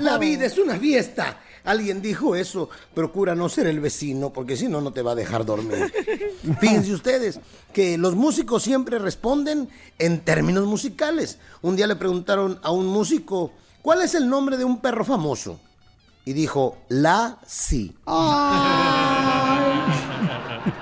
La vida es una fiesta. Alguien dijo eso. Procura no ser el vecino porque si no, no te va a dejar dormir. [laughs] Fíjense ustedes que los músicos siempre responden en términos musicales. Un día le preguntaron a un músico, ¿cuál es el nombre de un perro famoso? Y dijo, la sí.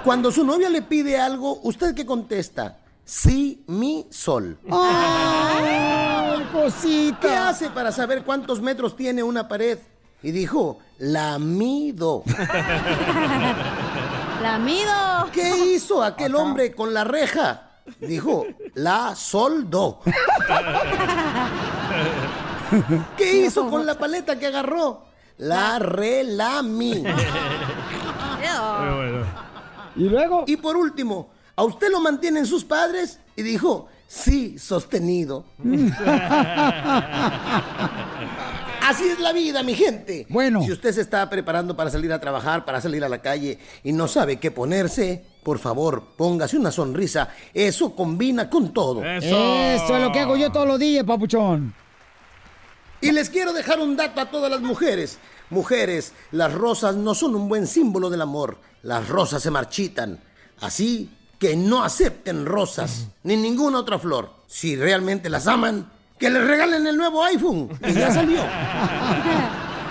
Cuando su novia le pide algo, ¿usted qué contesta? Sí, mi sol. ¡Ay, cosita! ¿Qué hace para saber cuántos metros tiene una pared? Y dijo, la mido. La [laughs] mido. ¿Qué hizo aquel hombre con la reja? Dijo, la soldó. [laughs] ¿Qué hizo con la paleta que agarró? La relamí. Y luego. Y por último, ¿a usted lo mantienen sus padres? Y dijo, sí, sostenido. [laughs] Así es la vida, mi gente. Bueno. Si usted se está preparando para salir a trabajar, para salir a la calle y no sabe qué ponerse, por favor, póngase una sonrisa. Eso combina con todo. Eso es lo que hago yo todos los días, papuchón. Y les quiero dejar un dato a todas las mujeres. Mujeres, las rosas no son un buen símbolo del amor. Las rosas se marchitan. Así que no acepten rosas ni ninguna otra flor. Si realmente las aman, que les regalen el nuevo iPhone, que ya [laughs] salió.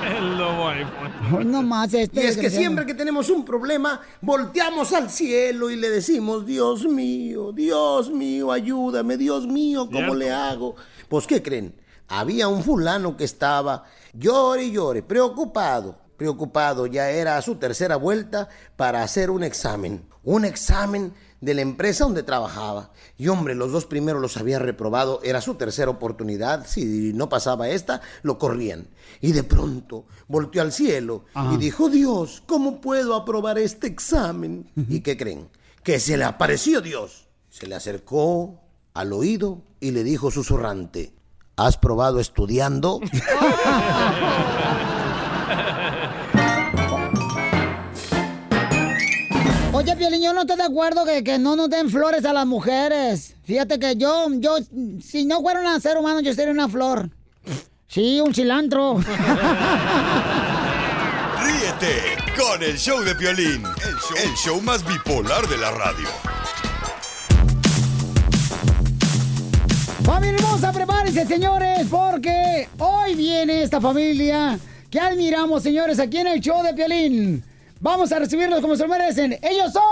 El nuevo iPhone. No más Y este. es que siempre que tenemos un problema, volteamos al cielo y le decimos, Dios mío, Dios mío, ayúdame, Dios mío, ¿cómo Cierto. le hago? Pues, ¿qué creen? Había un fulano que estaba llore y llore, preocupado, preocupado, ya era su tercera vuelta para hacer un examen. Un examen de la empresa donde trabajaba. Y hombre, los dos primeros los había reprobado, era su tercera oportunidad, si no pasaba esta, lo corrían. Y de pronto volteó al cielo Ajá. y dijo, Dios, ¿cómo puedo aprobar este examen? ¿Y qué creen? Que se le apareció Dios. Se le acercó al oído y le dijo susurrante, ¿has probado estudiando? [laughs] Oye, Piolín, yo no estoy de acuerdo que, que no nos den flores a las mujeres. Fíjate que yo, yo, si no fuera un ser humano, yo sería una flor. Sí, un cilantro. [laughs] Ríete con el show de Piolín, el show, el show más bipolar de la radio. Familia hermosa, prepárense, señores, porque hoy viene esta familia que admiramos, señores, aquí en el show de Piolín. Vamos a recibirlos como se lo merecen. Ellos son...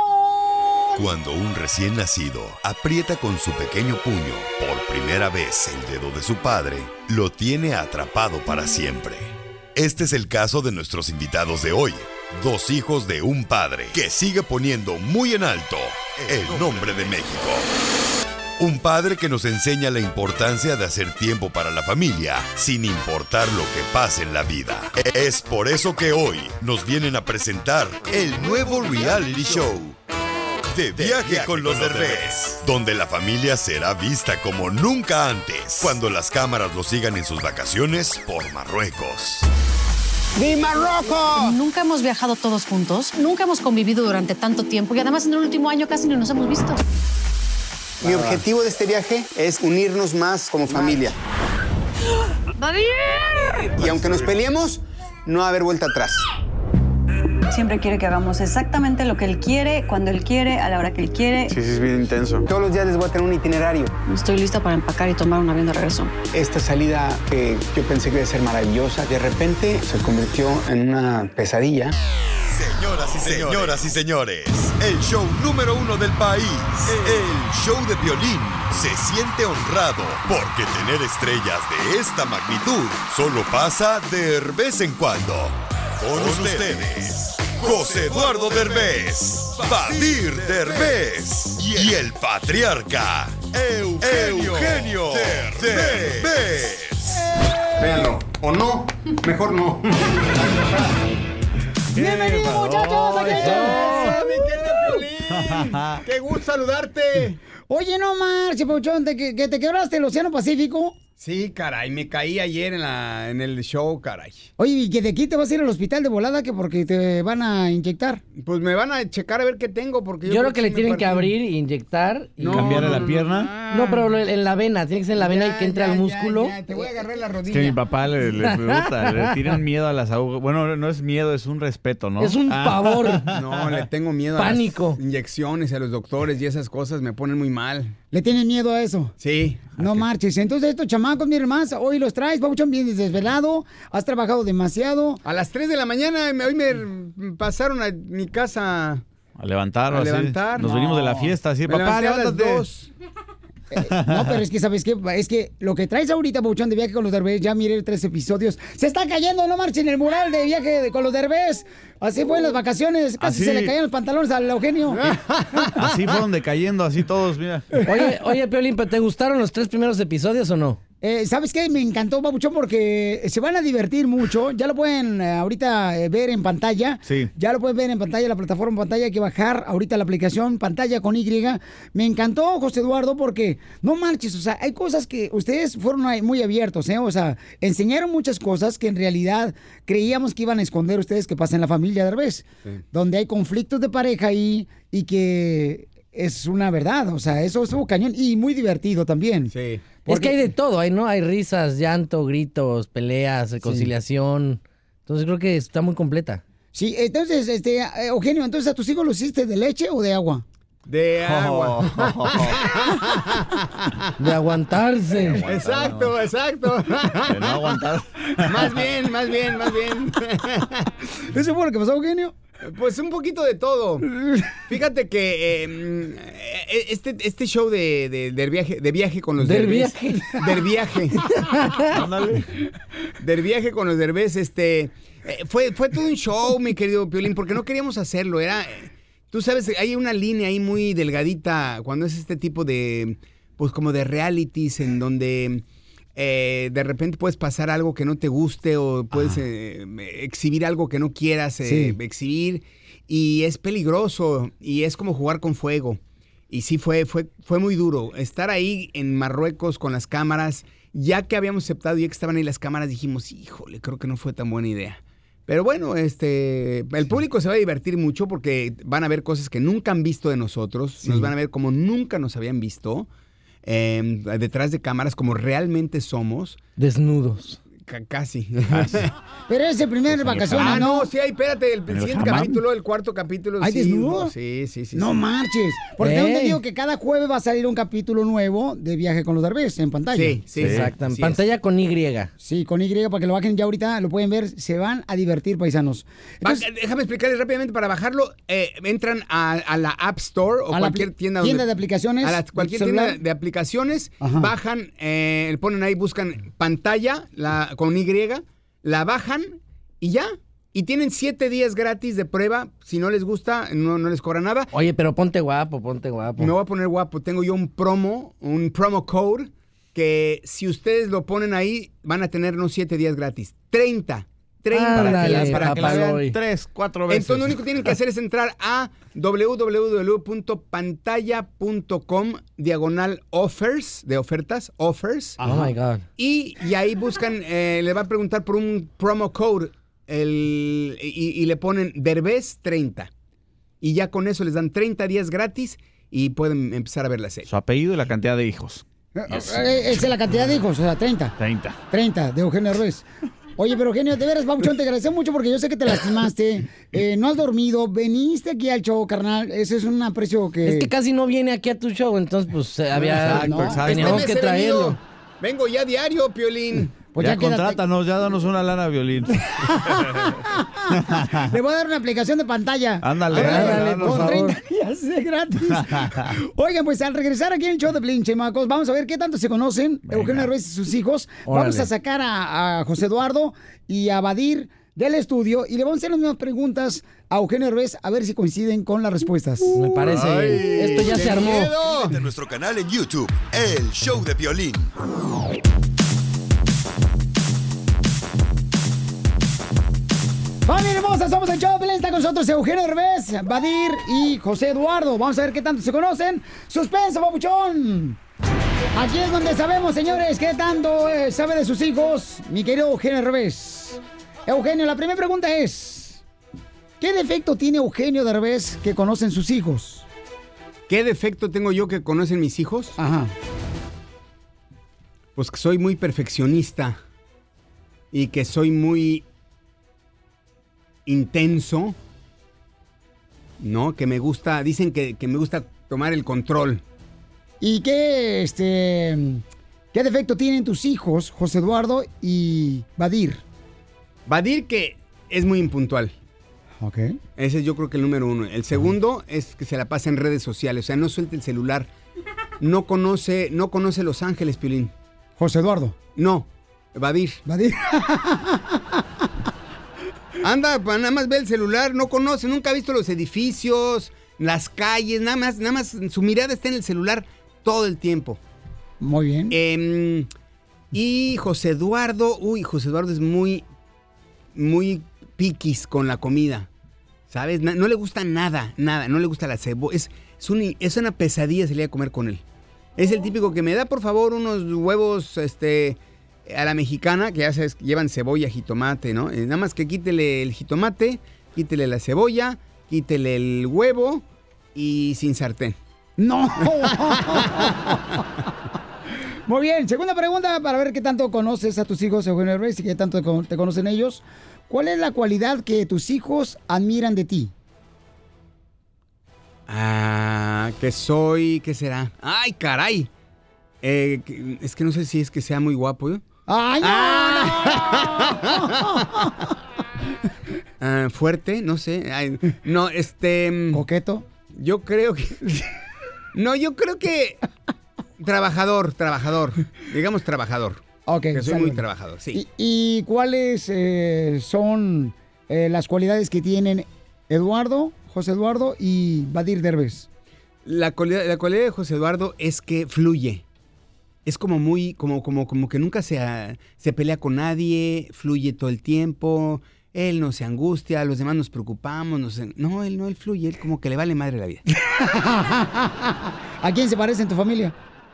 Cuando un recién nacido aprieta con su pequeño puño por primera vez el dedo de su padre, lo tiene atrapado para siempre. Este es el caso de nuestros invitados de hoy, dos hijos de un padre que sigue poniendo muy en alto el nombre de México. Un padre que nos enseña la importancia de hacer tiempo para la familia, sin importar lo que pase en la vida. Es por eso que hoy nos vienen a presentar el nuevo reality show. De viaje con los Derbez, donde la familia será vista como nunca antes, cuando las cámaras lo sigan en sus vacaciones por Marruecos. ¡Mi Marruecos! Nunca hemos viajado todos juntos, nunca hemos convivido durante tanto tiempo y además en el último año casi ni nos hemos visto. Mi objetivo de este viaje es unirnos más como familia. Y aunque nos peleemos, no va a haber vuelta atrás. Siempre quiere que hagamos exactamente lo que él quiere, cuando él quiere, a la hora que él quiere. Sí, sí, es bien intenso. Todos los días les voy a tener un itinerario. Estoy lista para empacar y tomar un avión de regreso. Esta salida que yo pensé que iba a ser maravillosa, de repente se convirtió en una pesadilla. Señoras y señores, señoras y señores, el show número uno del país, el show de violín, se siente honrado porque tener estrellas de esta magnitud solo pasa de vez en cuando. Con, ustedes, José Eduardo Derbez, Badir Derbez y el patriarca Eugenio, Eugenio Derbez. Véanlo. O no, mejor no. [laughs] ¡Bienvenidos, muchachos! ¡Aquí estamos! ¡Mi querido ¡Qué gusto saludarte! Oye, no marches, Pauchón, ¿te- que, que te quebraste el Océano Pacífico. Sí, caray, me caí ayer en, la, en el show, caray. Oye, ¿y que de aquí te vas a ir al hospital de volada que porque te van a inyectar? Pues me van a checar a ver qué tengo, porque Yo, creo que le tienen que abrir, inyectar y No, ¿Cambiarle no, la no, pierna? No, pero en la vena, tiene que ser en la vena y Ya, que entre ya, al músculo. ya, te voy a agarrar la Es rodilla. que mi papá le, le [laughs] gusta, le tiene un miedo a las agujas. Bueno, no es miedo, es un respeto, ¿no? Es un Ah. pavor. [laughs] No, le tengo miedo Pánico. a las inyecciones, a los doctores y esas cosas me ponen muy mal. ¿Le tienen miedo a eso? Sí. No marches. Entonces, estos chamacos, miren más, hoy los traes, Pauchón, vienes desvelado, has trabajado demasiado. A las 3 de la mañana me- hoy me pasaron a mi casa. A levantar, A así. levantar. Nos No. venimos de la fiesta, así, Me papá, levanté a las levántate. dos. No, pero es que, ¿sabes qué? Es que lo que traes ahorita, Pauchón, de viaje con los derbés, ya miré tres episodios. Se está cayendo, no marchen el mural de viaje de- con los derbés. Así fue en las vacaciones, casi Así. se le caían los pantalones al Eugenio. [laughs] Así fueron decayendo, así todos, mira. Oye, oye, Piolín, ¿pero ¿te gustaron los tres primeros episodios o no? Eh, ¿Sabes qué? Me encantó, Papuchón, porque se van a divertir mucho. Ya lo pueden eh, ahorita eh, ver en pantalla. Sí. Ya lo pueden ver en pantalla, la plataforma en pantalla. Hay que bajar ahorita la aplicación pantalla con Y. Me encantó, José Eduardo, porque no marches. O sea, hay cosas que ustedes fueron muy abiertos, ¿eh? O sea, enseñaron muchas cosas que en realidad creíamos que iban a esconder ustedes que pasa en la familia de revés. Donde hay conflictos de pareja ahí y que es una verdad. O sea, eso estuvo cañón y muy divertido también. Sí. Es que hay de todo, hay, ¿no? Hay risas, llanto, gritos, peleas, reconciliación. Entonces creo que está muy completa. Sí, entonces, este, eh, Eugenio, entonces a tus hijos los hiciste de leche o de agua? De [laughs] agua. De aguantarse. Exacto, exacto. De no aguantar. Más bien, más bien, más bien. ¿Eso fue lo que pasó, Eugenio? Pues un poquito de todo. Fíjate que eh, eh, este, este show de, de- del viaje, de viaje con los ¿Del derbés. viaje? Del viaje. Ándale. Del viaje con los derbés, este. Eh, fue, fue todo un show, mi querido Piolín, porque no queríamos hacerlo. Era, eh, tú sabes, hay una línea ahí muy delgadita cuando es este tipo de, pues como de realities en donde eh, de repente puedes pasar algo que no te guste o puedes eh, exhibir algo que no quieras eh, Sí. exhibir y es peligroso y es como jugar con fuego. Y sí fue, fue, fue muy duro. Estar ahí en Marruecos con las cámaras, ya que habíamos aceptado y ya que estaban ahí las cámaras, dijimos, híjole, creo que no fue tan buena idea. Pero bueno, este, el público se va a divertir mucho porque van a ver cosas que nunca han visto de nosotros, nos van a ver como nunca nos habían visto, eh, detrás de cámaras como realmente somos. Desnudos. Ca- casi. [laughs] Pero es el primer vacaciones, Ah, ¿no? no, sí, ahí, espérate, el, ¿En el siguiente capítulo, el cuarto capítulo. ¿Hay sí, desnudos? Sí, sí, sí. No sí. marches. Porque Ey. tengo entendido que cada jueves va a salir un capítulo nuevo de Viaje con los Derbez en pantalla. Sí, sí, Exacto, en así pantalla con Y. Sí, con Y, para que lo bajen ya ahorita, lo pueden ver, se van a divertir, paisanos. Va- déjame explicarles rápidamente, para bajarlo, eh, entran a, a la App Store o A la cualquier apli- tienda, tienda donde- de aplicaciones, A la- cualquier tienda de aplicaciones, Ajá. bajan, eh, ponen ahí, buscan pantalla la, con Y, la bajan y ya. Y tienen siete días gratis de prueba. Si no les gusta, no, no les cobra nada. Oye, pero ponte guapo, ponte guapo. Me voy a poner guapo. Tengo yo un promo, un promo code que si ustedes lo ponen ahí, van a tener no siete días gratis. 30. 30 Ándale, días para que lo vean papaloy. Tres, cuatro veces. Entonces lo único que tienen que hacer es entrar a www.pantalla.com diagonal offers, de ofertas, offers. Oh my God. Y, y ahí buscan, eh, le va a preguntar por un promo code el, y, y le ponen Derbez 30. Y ya con eso les dan 30 días gratis y pueden empezar a ver la serie. Su apellido y la cantidad de hijos. Eh, Esa es la cantidad de hijos, o sea, 30. 30. 30 de Eugenio Ruiz. Oye, pero Eugenio, de veras, Pabuchón, te agradecemos mucho porque yo sé que te lastimaste, eh, no has dormido, veniste aquí al show, carnal. Ese es un aprecio que... Es que casi no viene aquí a tu show, entonces pues eh, había... Exacto, exacto. Teníamos Este que venido. traerlo. Vengo ya diario, Piolín. Pues ya, ya contrátanos, ya danos una lana, violín. [laughs] Le voy a dar una aplicación de pantalla. Ándale, Ándale, ándale, por con favor. 30 días de gratis. [laughs] Oigan, pues al regresar aquí en el show de Blin, chamacos, vamos a ver qué tanto se conocen Eugenio Ruiz y sus hijos. Vamos a sacar a, a José Eduardo y a Badir del estudio y le vamos a hacer las mismas preguntas a Eugenio Ruiz a ver si coinciden con las respuestas. Me parece. Esto ya se armó. A nuestro canal en YouTube, El Show de Violín. ¡Familia hermosa! Somos el Pelín. Está con nosotros Eugenio Derbez, Badir y José Eduardo. Vamos a ver qué tanto se conocen. ¡Suspenso, papuchón! Aquí es donde sabemos, señores, qué tanto eh, sabe de sus hijos mi querido Eugenio Derbez. Eugenio, la primera pregunta es... ¿Qué defecto tiene Eugenio Derbez que conocen sus hijos? ¿Qué defecto tengo yo que conocen mis hijos? Ajá. Pues que soy muy perfeccionista y que soy muy intenso, ¿no? Que me gusta, dicen que, que me gusta tomar el control. ¿Y qué, este, qué defecto tienen tus hijos, José Eduardo y Badir? Badir que es muy impuntual. Ok. Ese es yo creo que el número uno. El segundo es que se la pasa en redes sociales, o sea, no suelta el celular. No conoce, no conoce Los Ángeles, Piolín. José Eduardo. No, Badir. Badir. [laughs] Anda, nada más ve el celular, no conoce, nunca ha visto los edificios, las calles, nada más, nada más, su mirada está en el celular todo el tiempo. Muy bien. Em, y José Eduardo, uy, José Eduardo es muy, muy piquis con la comida. ¿Sabes? No, le gusta nada, nada, no le gusta la cebolla. Es, es, un- es una pesadilla salir a comer con él. Es el típico que me da, por favor, unos huevos, este, a la mexicana, que ya sabes, llevan cebolla, jitomate, ¿no? Eh, nada más que quítele el jitomate, quítele la cebolla, quítele el huevo y sin sartén. ¡No! Muy bien, segunda pregunta para ver qué tanto conoces a tus hijos, Eugenio Derbez, y qué tanto te con- te conocen ellos. ¿Cuál es la cualidad que tus hijos admiran de ti? Ah, que soy, ¿qué será? ¡Ay, caray! Eh, es que no sé si es que sea muy guapo, ¿eh? ¡Ay, no! Ah, fuerte, no sé. Ay, no, este... ¿Coqueto? Yo creo que... No, yo creo que... Trabajador, trabajador. Digamos trabajador. Ok, Que soy muy trabajador, sí. ¿Y, y cuáles eh, son eh, las cualidades que tienen Eduardo, José Eduardo y Badir Derbez? La cualidad, la cualidad de José Eduardo es que fluye. Es como muy, como, como, como que nunca se, ah, se pelea con nadie, fluye todo el tiempo. Él no se angustia, los demás nos preocupamos. nos- no, él no, él fluye, él como que le vale madre la vida. [laughs] ¿A quién se parece en tu familia?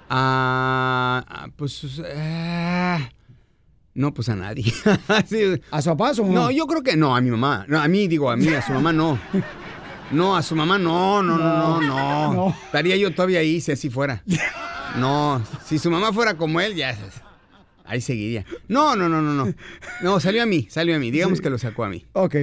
Ah, ah, pues. ah, no, pues a nadie. [laughs] Sí. ¿A su papá o a su mamá? No, yo creo que no, a mi mamá. No, a mí, digo, a mí, a su mamá no. [laughs] No, a su mamá no, no, no, no, no. No. Estaría yo todavía ahí si así fuera. No, si su mamá fuera como él, ya. Ahí seguiría. No, no, no, no, no. No, salió a mí, salió a mí. Digamos que lo sacó a mí. Ok.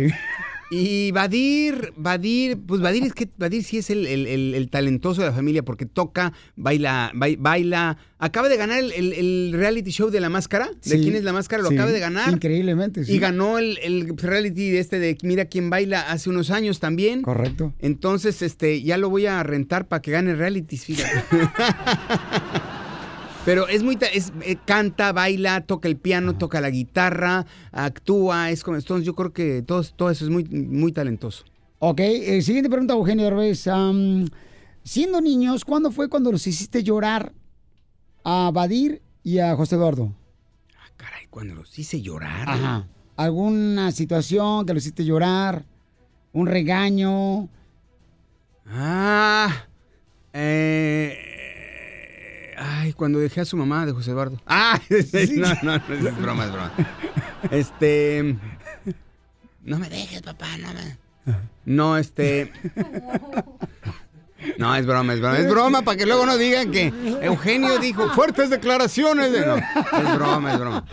Y Badir, Badir, pues Badir es que Badir sí es el, el- el- el talentoso de la familia porque toca, baila, bai- baila. Acaba de ganar el, reality show de la máscara. ¿De Sí, quién es la máscara? Lo sí, acaba de ganar. Increíblemente, sí. Y ganó el, el reality de este de Mira quién baila hace unos años también. Correcto. Entonces, este, ya lo voy a rentar para que gane realities, fíjate. [laughs] Pero es muy, es, eh, canta, baila, toca el piano, toca la guitarra, actúa, es como, entonces yo creo que todo, todo eso es muy, muy talentoso. Ok, eh, siguiente pregunta, Eugenio Derbez. Am, siendo niños, ¿cuándo fue cuando los hiciste llorar a Badir y a José Eduardo? Ay, cuando los hice llorar. Ajá. ¿Alguna situación que los hiciste llorar? ¿Un regaño? Ah, eh, ay, cuando dejé a su mamá de José Eduardo. [laughs] Ah, no, no, no, es broma, es broma. [laughs] Este, no me dejes, papá, no me... No, este... No, es broma, es broma. Es broma para que luego no digan que Eugenio dijo fuertes declaraciones. De... No, es broma, es broma.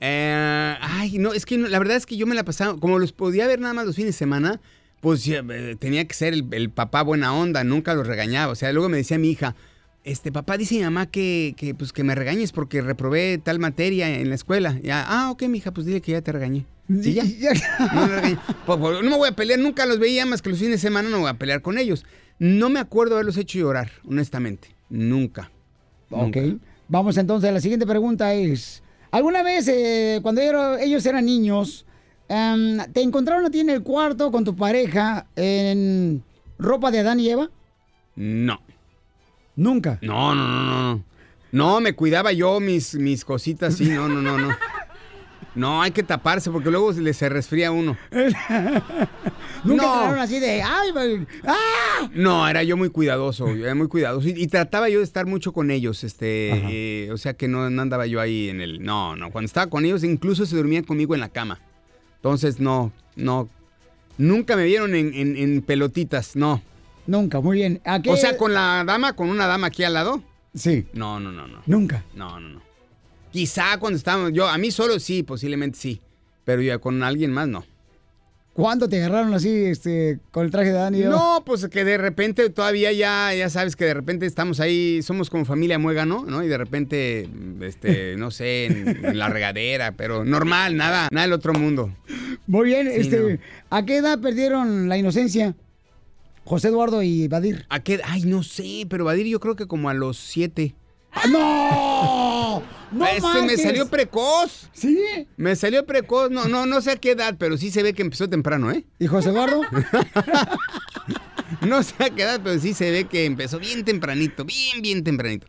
Eh, ay, no, es que la verdad es que yo me la pasaba, como los podía ver nada más los fines de semana, pues eh, tenía que ser el, el papá buena onda, nunca los regañaba. O sea, luego me decía mi hija, este papá dice mi mamá que, que, pues, que me regañes porque reprobé tal materia en la escuela. Ya, ah, ok, mija, pues dile que ya te regañé. [laughs] Sí, ya. No, me regañé. Pues, pues, no me voy a pelear, nunca los veía más que los fines de semana, no voy a pelear con ellos. No me acuerdo haberlos hecho llorar, honestamente. Nunca. Ok. Vamos entonces, la siguiente pregunta es, ¿alguna vez eh, cuando ellos eran niños, em, te encontraron a ti en el cuarto con tu pareja en ropa de Adán y Eva? No. Nunca. No, no, no, no. no. Me cuidaba yo mis, mis cositas, sí, no, no, no, no. No, hay que taparse porque luego se se resfría uno. [laughs] Nunca No. así de, ay, ¡ah! No, era yo muy cuidadoso, yo era muy cuidadoso. Y, y trataba yo de estar mucho con ellos, este, eh, o sea que no, no andaba yo ahí en el... No, no, cuando estaba con ellos incluso se dormían conmigo en la cama. Entonces, no, no. Nunca me vieron en, en- en pelotitas, no. Nunca, muy bien. ¿A qué? O sea, con la dama, con una dama aquí al lado. Sí. No, no, no, no. Nunca. No, no, no. Quizá cuando estábamos, yo, a mí solo sí, posiblemente sí. Pero ya con alguien más no. ¿Cuándo te agarraron así, este, con el traje de Eva? No, pues que de repente todavía ya, ya sabes que de repente estamos ahí, somos como familia muégano, ¿no? Y de repente, este, [laughs] no sé, en, en la regadera, pero normal, nada, nada del otro mundo. Muy bien, Sí, este, ¿a qué edad perdieron la inocencia? José Eduardo y Badir. ¿A qué? Ay, no sé, pero Badir yo creo que como a los siete. ¡No! ¡No Ese me salió precoz. ¿Sí? Me salió precoz, no, no, no sé a qué edad, pero sí se ve que empezó temprano, ¿eh? ¿Y José Eduardo? [laughs] No sé a qué edad, pero sí se ve que empezó bien tempranito, bien, bien tempranito.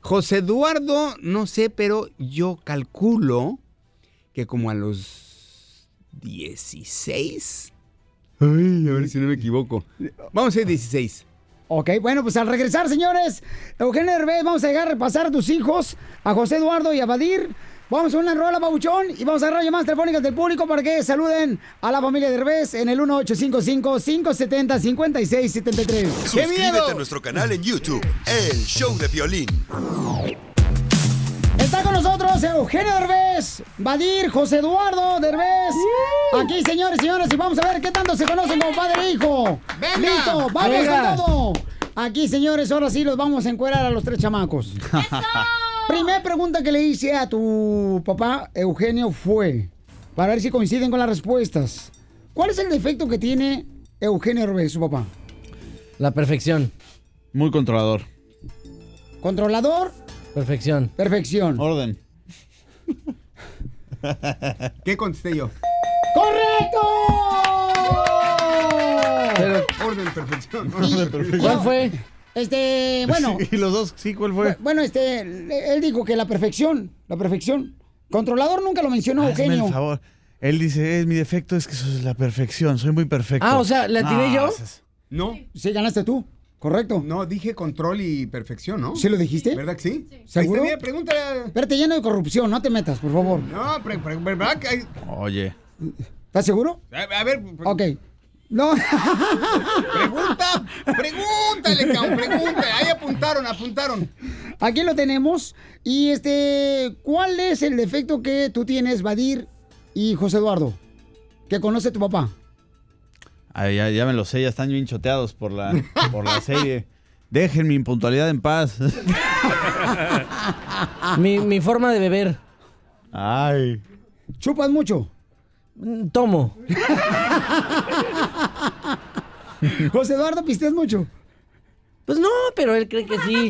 José Eduardo, no sé, pero yo calculo que como a los 16. Ay, a ver si no me equivoco. Vamos a ser 16. Ok, bueno, pues al regresar, señores, Eugenio Derbez, vamos a llegar a repasar a tus hijos, a José Eduardo y a Badir. Vamos a una rola, babuchón, y vamos a agarrar llamadas telefónicas del público para que saluden a la familia Derbez en el 1855-570-5673. Suscríbete a nuestro canal en YouTube, El Show de Violín. Con nosotros Eugenio Derbez, Badir, José Eduardo Derbez. Aquí, señores y señoras, y vamos a ver qué tanto se conocen como padre e hijo. Venga. ¡Listo! ¡Vamos Venga. con todo! Aquí, señores, ahora sí los vamos a encuerar a los tres chamacos. Primer pregunta que le hice a tu papá, Eugenio, fue, para ver si coinciden con las respuestas. ¿Cuál es el defecto que tiene Eugenio Derbez, su papá? La perfección. Muy controlador. ¿Controlador? Perfección. Perfección. Orden. [laughs] ¿Qué contesté yo? ¡Correcto! ¡Correcto! Orden, perfección. ¿Cuál fue? Este, [laughs] bueno. ¿Y los dos? Sí, ¿cuál fue? Bueno, este, él dijo que la perfección, la perfección. Controlador nunca lo mencionó, Hazme Eugenio. el favor. Él dice, "Eh, mi defecto es que soy la perfección, soy muy perfecto. Ah, o sea, ¿le atiné No, yo? haces- No. Sí, ganaste tú. Correcto. No, dije control y perfección, ¿no? ¿Sí lo dijiste? ¿Verdad que sí? ¿Seguro? Ahí pregúntale. a- Espérate, lleno de corrupción, no te metas, por favor. No, pre- pre- ¿verdad que hay- Oye. ¿Estás seguro? A, a ver, Ok. No. [laughs] pregunta, pregúntale, cabrón, pregúntale. Ahí apuntaron, apuntaron. Aquí lo tenemos. Y este, ¿cuál es el defecto que tú tienes, Vadir y José Eduardo? Que conoce tu papá. Ay, ya, ya me lo sé, ya están bien choteados por la, por la serie. Dejen mi impuntualidad en paz. Mi, mi forma de beber. Ay. ¿Chupas mucho? Mm, Tomo. José Eduardo, ¿pisteas mucho? Pues no, pero él cree que sí.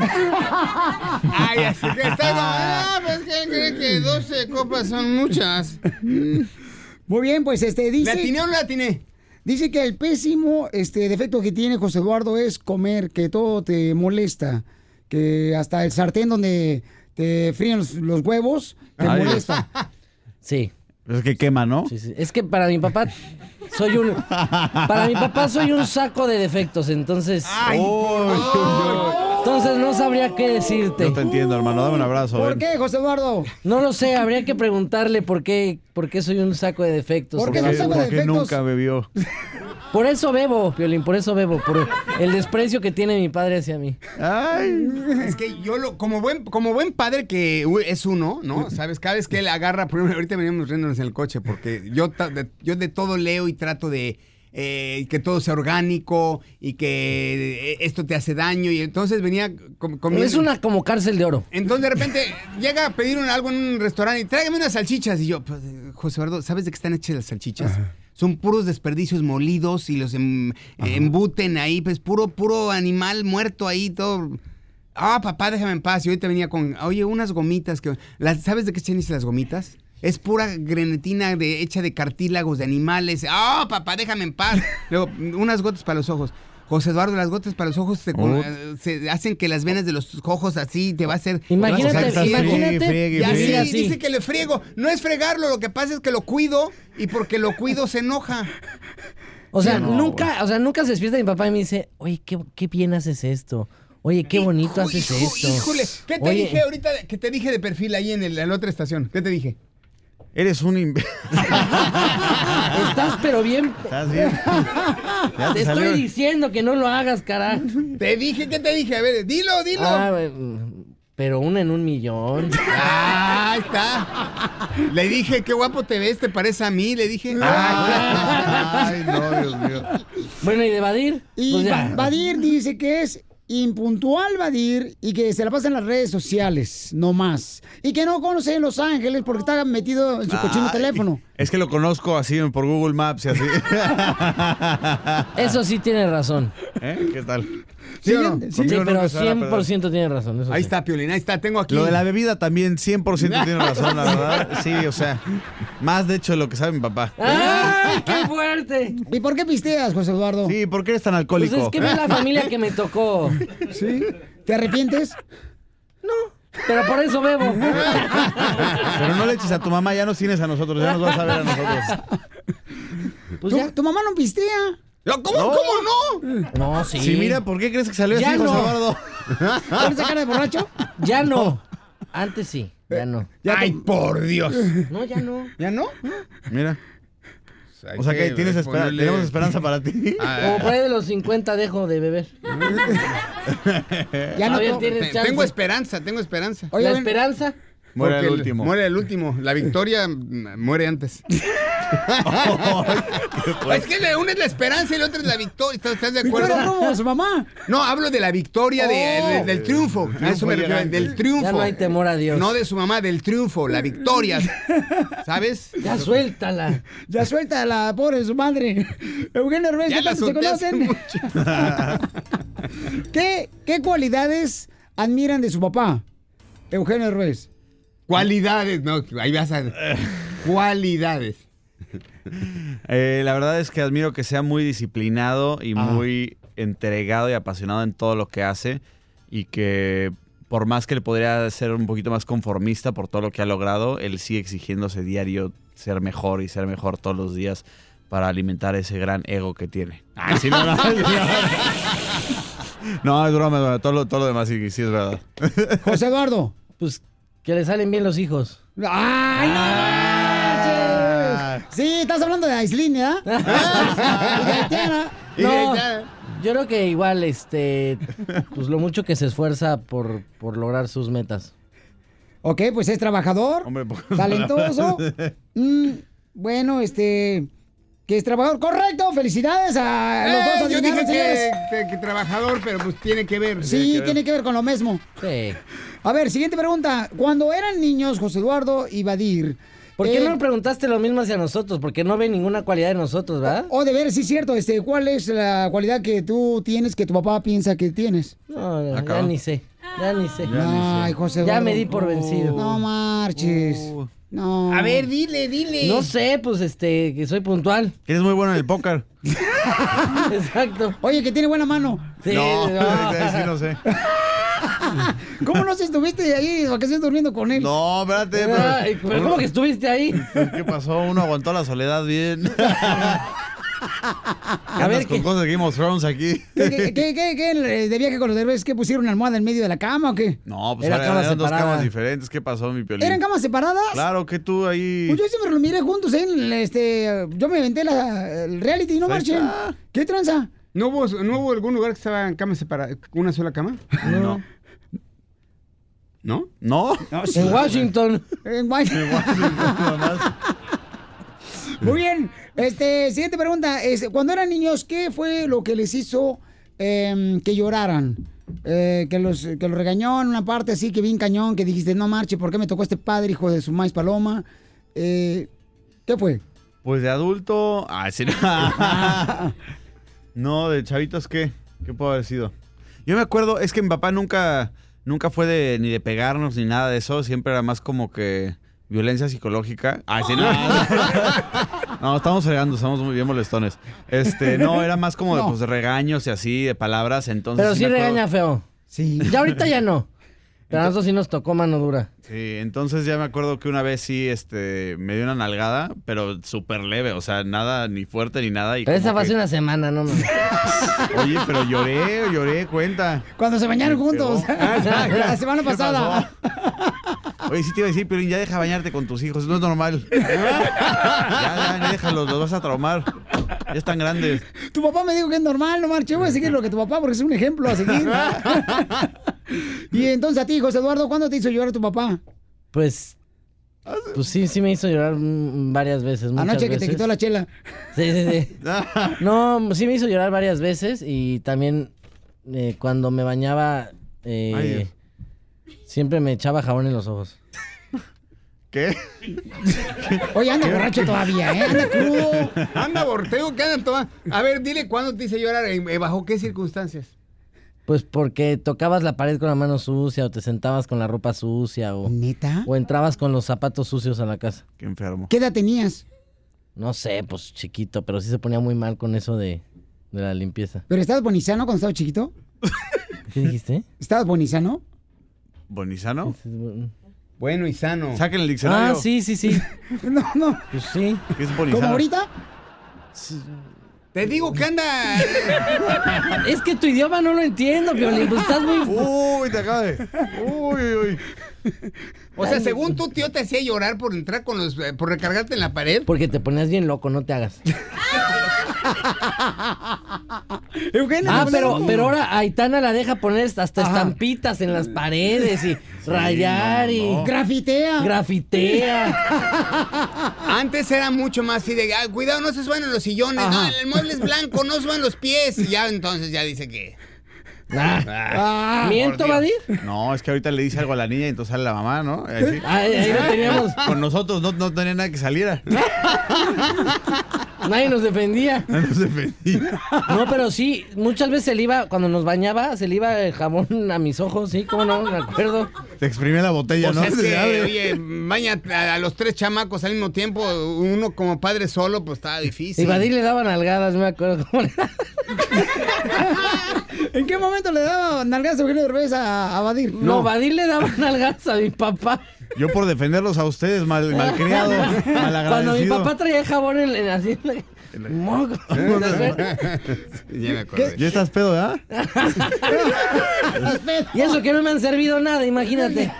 Ay, así que está ah, pues que él cree que 12 copas son muchas. Muy bien, pues este dice. ¿Le atiné o no le atiné? Dice que el pésimo este, defecto que tiene José Eduardo es comer, que todo te molesta, que hasta el sartén donde te fríen los, los huevos te Ay. molesta. [laughs] Sí. Es que quema, ¿no? Sí, sí. Es que para mi papá soy un para mi papá soy un saco de defectos, entonces entonces no sabría qué decirte. Yo te entiendo, hermano. Dame un abrazo. ¿Por ven. qué, José Eduardo? No lo sé, habría que preguntarle por qué por qué soy un saco de defectos. ¿Por qué ¿Por no saco de defectos? nunca bebió? [laughs] Por eso bebo, Piolín, por eso bebo, por el desprecio que tiene mi padre hacia mí. Ay. Es que yo lo, como buen, como buen padre que es uno, ¿no? Sabes, cada vez que él agarra, por ejemplo, ahorita veníamos riéndonos en el coche, porque yo, yo de todo leo y trato de eh, que todo sea orgánico y que eh, esto te hace daño. Y entonces venía comiendo. Es una como cárcel de oro. Entonces de repente llega a pedir un- algo en un restaurante y tráigame unas salchichas. Y yo, pues, eh, José Eduardo, ¿sabes de qué están hechas las salchichas? Son puros desperdicios molidos y los em- embuten ahí, pues puro, puro animal muerto ahí, todo. Ah, papá, déjame en paz. Y ahorita venía con, oye, unas gomitas que. ¿Sabes de qué están hechas las gomitas? Es pura grenetina de, hecha de cartílagos de animales. Ah, papá, déjame en paz. [laughs] Luego, unas gotas para los ojos. José Eduardo, las gotas para los ojos se, Oh. eh, se hacen que las venas de los ojos así te va a hacer. Imagínate, imagínate. friegue, y así, friegue. dice que le friego. No es fregarlo, lo que pasa es que lo cuido y porque lo cuido se enoja. O sea, No, nunca, o sea, nunca se despierta mi papá y me dice, oye, qué, qué bien haces esto. Oye, qué bonito Hijo, haces hijo, esto. Híjole, ¿qué te Oye, dije ahorita? ¿Qué te dije de perfil ahí en, el- en la otra estación? ¿Qué te dije? Eres un imbe- [laughs] Estás pero bien. ¿Estás bien? Ya Te estoy diciendo que no lo hagas, carajo. Te dije, ¿qué te dije? A ver, dilo, dilo. Ah, pero una en un millón. Ah, ahí está. Le dije, qué guapo te ves, te parece a mí. Le dije. Ay, no, Dios mío. Bueno, ¿y de Badir? Y Pues Badir dice que es impuntual Badir y que se la pasa en las redes sociales, no más. Y que no conoce Los Ángeles porque está metido en su cochino Ay, teléfono. Es que lo conozco así por Google Maps y así. [laughs] Eso sí tiene razón. ¿Eh? ¿Qué tal? ¿Sí no? Sí, Conmigo pero nunca se van a perder. 100% tiene razón. eso Ahí sí. está, Piolín, ahí está. Tengo aquí. Lo de la bebida también 100% tiene [laughs] razón, la verdad. Sí, o sea, más de hecho de lo que sabe mi papá. ¡Ay, qué fuerte! ¿Y por qué pisteas, José Eduardo? Sí, ¿por qué eres tan Pues alcohólico? es que ve la familia que me tocó. [laughs] ¿Sí? ¿Te arrepientes? Pero por eso bebo. Pero no le eches a tu mamá, ya nos tienes a nosotros, ya nos vas a ver a nosotros. Pues ¿Tu, ya. tu mamá no pistea? ¿Cómo, No. cómo no? No, sí. Sí, mira, ¿por qué crees que salió Ya así, José no. Eduardo? [laughs] ¿Tienes esa cara de borracho? Ya no. Antes sí, ya no. Ay, por Dios. No, ya no. ¿Ya no? Mira. Hay O sea que tienes ponerle- tenemos esperanza para ti. Ah, Como por ahí de los 50 dejo de beber. [laughs] Ya no. Todavía to- tienes te- chance. tengo esperanza, tengo esperanza. Oye, La ven- esperanza. Muere el el- último. Muere el último. La victoria muere antes. [laughs] es que la una es la esperanza y la otra es la victoria. ¿Estás, de acuerdo? Victoria su mamá. No, hablo de la victoria de- Oh. de- del triunfo. A eso me refiero, del triunfo. Ya no hay temor a Dios. No de su mamá, del triunfo, la victoria. [laughs] ¿Sabes? Ya suéltala. Ya suelta a la pobre de su madre. Eugenio Herbes, Ya ¿qué tanto se conocen? [laughs] ¿Qué, ¿Qué cualidades admiran de su papá? Eugenio Herbes. Cualidades, no, ahí vas a. [laughs] Cualidades. [laughs] Eh, la verdad es que admiro que sea muy disciplinado y Ah. muy entregado y apasionado en todo lo que hace y que por más que le podría ser un poquito más conformista por todo lo que ha logrado, él sigue exigiéndose diario ser mejor y ser mejor todos los días para alimentar ese gran ego que tiene. Ay, sí, no, no, no, [laughs] es broma, es broma. Todo, lo, todo lo demás sí, sí es verdad. José Eduardo. Pues que le salen bien los hijos. ¡Ay, no! Sí, estás hablando de. [laughs] Y de Haitiana. No, yo creo que igual, este, pues lo mucho que se esfuerza por, por lograr sus metas. Ok, pues es trabajador, [laughs] talentoso. Mm, bueno, este, que es trabajador. Correcto, felicidades a los dos Eh, yo dije que, que- que trabajador, pero pues tiene que ver. Sí, tiene que ver con lo mismo. Sí. A ver, siguiente pregunta. Cuando eran niños, José Eduardo y Badir. ¿Por qué eh, no le preguntaste lo mismo hacia nosotros? Porque no ve ninguna cualidad de nosotros, ¿verdad? O de ver, sí es cierto, este, ¿cuál es la cualidad que tú tienes que tu papá piensa que tienes? No, ya, ya ni sé. Ya ni sé. Ay, José Ya Eduardo. me di por vencido. No marches. No. A ver, dile, dile. No sé, pues este, que soy puntual. Que eres muy bueno en el póker. [laughs] Exacto. Oye, que tiene buena mano. Sí, no, no. [laughs] sí no sé. [laughs] ¿Cómo no se estuviste ahí vacaciones durmiendo con él? No, espérate. Ay, pero ¿cómo que estuviste ahí? ¿Qué pasó? Uno aguantó la soledad bien. [laughs] A ver, con ¿qué, cosas de Game of Thrones aquí. qué, qué, qué, qué- qué, de viaje con los derbes? ¿Qué pusieron una almohada en medio de la cama o qué? No, pues Era ahora cama eran dos camas diferentes. ¿Qué pasó, mi piolín? ¿Eran camas separadas? Claro, que tú ahí... Pues yo siempre lo miré juntos, ¿eh? Este, yo me inventé la, el reality, no Ahí marchen. está. ¿Qué tranza? ¿No hubo, ¿No hubo algún lugar que estaba en cama separada, una sola cama? No. ¿No? ¿No? En Washington. En Washington. Muy bien. Este, siguiente pregunta. Es, cuando eran niños, ¿qué fue lo que les hizo em, que lloraran? Eh, que, los, que los regañó en una parte así que bien cañón, que dijiste, no marche, ¿por qué me tocó este padre, hijo de su maíz paloma? Eh, ¿Qué fue? Pues de adulto... Ah, sí, no. [laughs] no, de chavitos, ¿qué? ¿Qué puedo haber sido? Yo me acuerdo, es que mi papá nunca, nunca fue de, ni de pegarnos ni nada de eso. Siempre era más como que violencia psicológica. Ah, sí, no. [laughs] No, estamos fregando, estamos muy bien molestones. Este, no, era más como de, No. pues, de regaños y así, de palabras, entonces... Pero sí me acuerdo- regaña feo. Sí. Ya ahorita ya no. Pero a nosotros sí nos tocó mano dura. Sí, entonces ya me acuerdo que una vez sí, este, me dio una nalgada, pero súper leve, o sea, nada ni fuerte ni nada. Y Pero esa fue hace que- una semana, no mames. [laughs] Oye, pero lloré, lloré, cuenta. Cuando se bañaron juntos. pegó. [laughs] la semana ¿Qué pasada. Oye, sí te iba a decir, pero ya deja bañarte con tus hijos, no es normal. [laughs] ya, ya, ya déjalos, los vas a traumar. Ya están grandes. Tu papá me dijo que es normal, no marche. Voy a seguir lo que tu papá, porque es un ejemplo a seguir. y entonces a ti, José Eduardo, ¿cuándo te hizo llorar tu papá? Pues. Pues sí, sí me hizo llorar varias veces. Anoche que te quitó la chela. Sí, sí, sí. [laughs] No, sí me hizo llorar varias veces y también eh, cuando me bañaba eh, Ay, siempre me echaba jabón en los ojos. [laughs] ¿Qué? [laughs] Oye, anda borracho todavía, ¿eh? Anda crudo. Anda, borteo, que anda toda. A ver, dile cuándo te hice llorar, eh, eh, bajo qué circunstancias. Pues porque tocabas la pared con la mano sucia o te sentabas con la ropa sucia o... ¿Neta? O entrabas con los zapatos sucios a la casa. Qué enfermo. ¿Qué edad tenías? No sé, pues chiquito, pero sí se ponía muy mal con eso de, de la limpieza. ¿Pero estabas bonizano cuando estabas chiquito? ¿Qué dijiste? ¿Estabas bonizano? ¿Bonizano? Bueno y sano. Saquen el diccionario. Ah, sí, sí, sí. [laughs] no, no. Pues sí. ¿Qué es bonizano? ¿Como ahorita? Te digo que anda. Es que tu idioma no lo entiendo, Piolín. Pues estás muy... Uy, te acaba de... Uy, uy. O sea, según tu tío te hacía llorar por entrar con los. eh, por recargarte en la pared. Porque te ponías bien loco, no te hagas. [laughs] Eugenio, Ah, pero, pero ahora Aitana la deja poner hasta estampitas en las paredes y rayar y Grafitea. grafitea. [laughs] Antes era mucho más así de, "Ah, cuidado, no se suban los sillones, no, el mueble es blanco, no suban los pies. Y ya entonces ya dice que. Ah, ¿Miento, por Dios. Badir? No, es que ahorita le dice algo a la niña y entonces sale la mamá, ¿no? Ahí sí. [laughs] Ahí- ahí lo teníamos. Con nosotros no, no tenía nada que saliera. [laughs] Nadie nos defendía. [laughs] No se defendía. No, pero sí, muchas veces se le iba, cuando nos bañaba, se le iba el jabón a mis ojos, sí, cómo no, me acuerdo. Te exprimía la botella, O ¿no? es que, oye, baña a, a los tres chamacos al mismo tiempo, uno como padre solo, pues estaba difícil. Y Badir le daban algadas, me acuerdo cómo le ¿En qué momento le daba nalgadas a Eugenio Derbez a, a Badir? No, Badir le daba nalgadas a mi papá. Yo por defenderlos a ustedes, mal, malcriado, [laughs] Cuando mi papá traía jabón en, en así. Moco. Ya me acordé. ¿Ya estás pedo, ¿ah? Y eso que no me han servido nada, imagínate.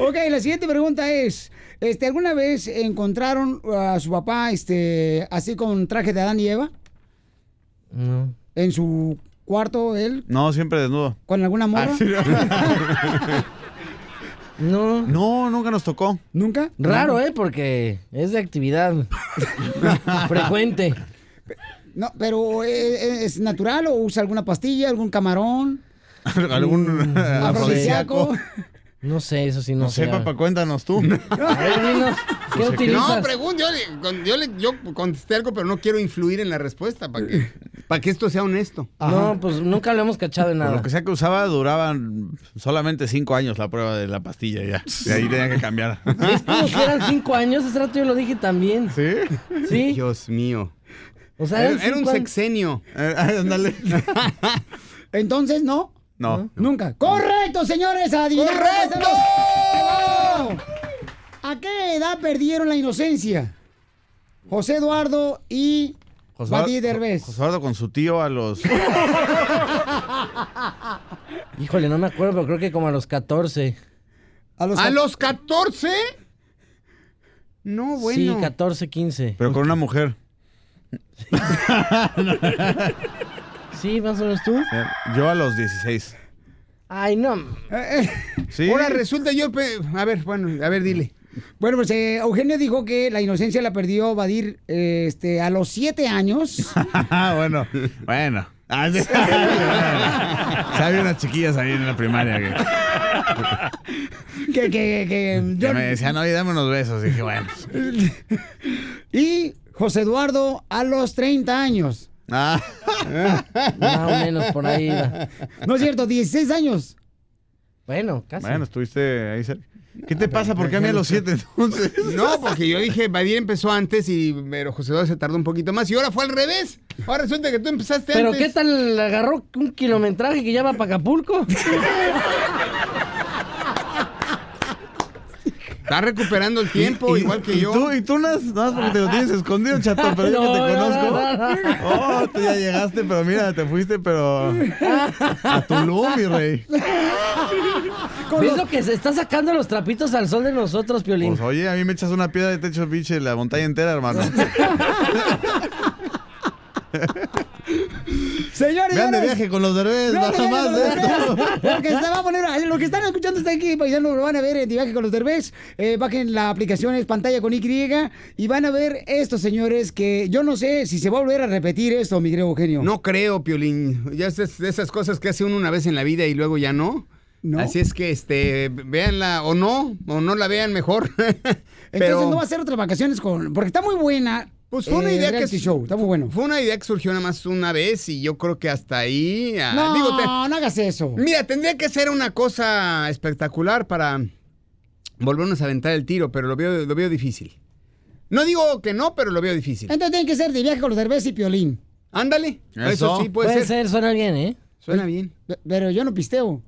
ok, la siguiente pregunta es, este, ¿alguna vez encontraron a su papá, este, así con traje de Adán y Eva? No. En su cuarto, él, No, siempre desnudo. con alguna morra. Ah, sí, [laughs] No. No, nunca nos tocó. ¿Nunca? Raro, ¿eh? Porque es de actividad [laughs] frecuente. No, pero ¿eh, ¿es natural o usa alguna pastilla, algún camarón? [laughs] Algún Mm, afrodisíaco. No sé, eso sí no, No sé, sé. papá, cuéntanos tú. [laughs] Dinos, ¿qué Pues, utilizas? No, pregunto, yo, yo, yo contesté algo, pero no quiero influir en la respuesta para que, [laughs] para que esto sea honesto. No, pues nunca lo hemos cachado en Por nada. lo que sea que usaba, duraban solamente cinco años la prueba de la pastilla ya. Y ahí tenía que cambiar. [laughs] Es como que eran cinco años, ese rato yo lo dije también. ¿Sí? Sí. Dios mío. O sea, Era, era un sexenio. Ándale. Entonces, ¿no? No. Nunca. ¡Correcto, señores! ¡Adivinaron, ¡Correcto! ¿A qué edad perdieron la inocencia? José Eduardo y Badir Derbez. José Eduardo con su tío a los... [laughs] Híjole, no me acuerdo, pero creo que como a los 14. ¿A los, ¿A los 14? No, bueno. Sí, 14, 15. Pero con una mujer. [laughs] Sí, más o menos tú. Yo a los 16. Ay, no. Sí. Ahora resulta yo... pe- A ver, bueno, a ver, dile. Bueno, pues eh, Eugenio dijo que la inocencia la perdió Badir eh, este, a los siete años. [laughs] bueno, bueno. Ah, había [laughs] unas chiquillas ahí en la primaria que, que, que, que que yo- me decían, oye, dame unos besos. Y dije, bueno. [laughs] Y José Eduardo a los 30 años. Ah. Más o menos por ahí iba. No es cierto, 16 años. Bueno, casi. Bueno, estuviste ahí cerca. ¿Qué te pasa? ¿Por qué a mí a los siete entonces? No, porque yo dije, Badir empezó antes y pero José Eduardo se tardó un poquito más y ahora fue al revés. Ahora resulta que tú empezaste Pero antes. ¿qué tal agarró un kilometraje que ya va para Acapulco? [laughs] Está recuperando el tiempo, Y- igual que y yo. Tú, y tú no, no porque te lo tienes escondido, chato, pero yo que te no, conozco. no, no. Oh, tú ya llegaste, pero mira, te fuiste, pero a Tulum, mi rey. ¿Ves lo que se está sacando los trapitos al sol de nosotros, Piolín? Pues oye, a mí me echas una piedra de techo, pinche, la montaña entera, hermano. [laughs] Señores, Vean de viaje con los derbés, nada de más. los ¿eh? [laughs] Se va a poner, lo que están escuchando está aquí, paisanos, lo van a ver en viaje con los derbés. Eh, bajen la aplicación, es pantalla con Y, y van a ver esto, señores, que yo no sé si se va a volver a repetir esto, mi querido Eugenio. No creo, Piolín. Ya es de esas cosas que hace uno una vez en la vida y luego ya no. No. Así es que, este, véanla o no, o no la vean mejor. [laughs] Entonces no va a ser otras vacaciones con. Porque está muy buena. Pues fue una eh, idea que show, está muy bueno. Fue una idea que surgió nada más una vez y yo creo que hasta ahí. ah, No, digo, te- no hagas eso. Mira, tendría que ser una cosa espectacular para volvernos a aventar el tiro, pero lo veo, lo veo difícil. No digo que no, pero lo veo difícil. Entonces tiene que ser de viaje con los derbés y piolín. Ándale. Eso, Eso. sí puede, Puede ser. ser, suena bien, ¿eh? Suena bien. Pe- Pero yo no pisteo.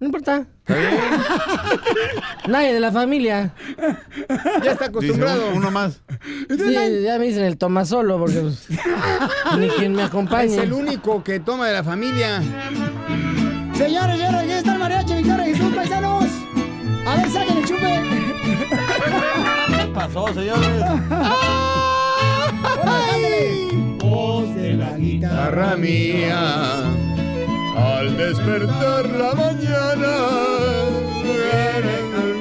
No importa. [laughs] Nadie de la familia. Ya está acostumbrado. uno, uno más. Sí, ya me dicen el toma solo porque pues, [laughs] ni quien me acompañe. Es el único que toma de la familia. Señores, señores, aquí está el mariachi Victoria Jesús, paisanos. A ver, saquen el chupe. ¿Qué pasó, señores? Voz de la. Guitarra mía. Al despertar la mañana,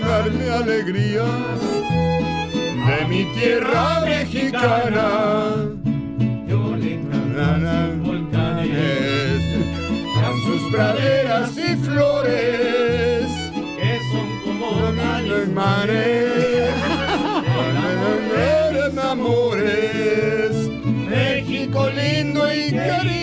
darme alegría de mi tierra mexicana. volcanes, con sus praderas y flores, que son como grandes mares, amores, México lindo y querido,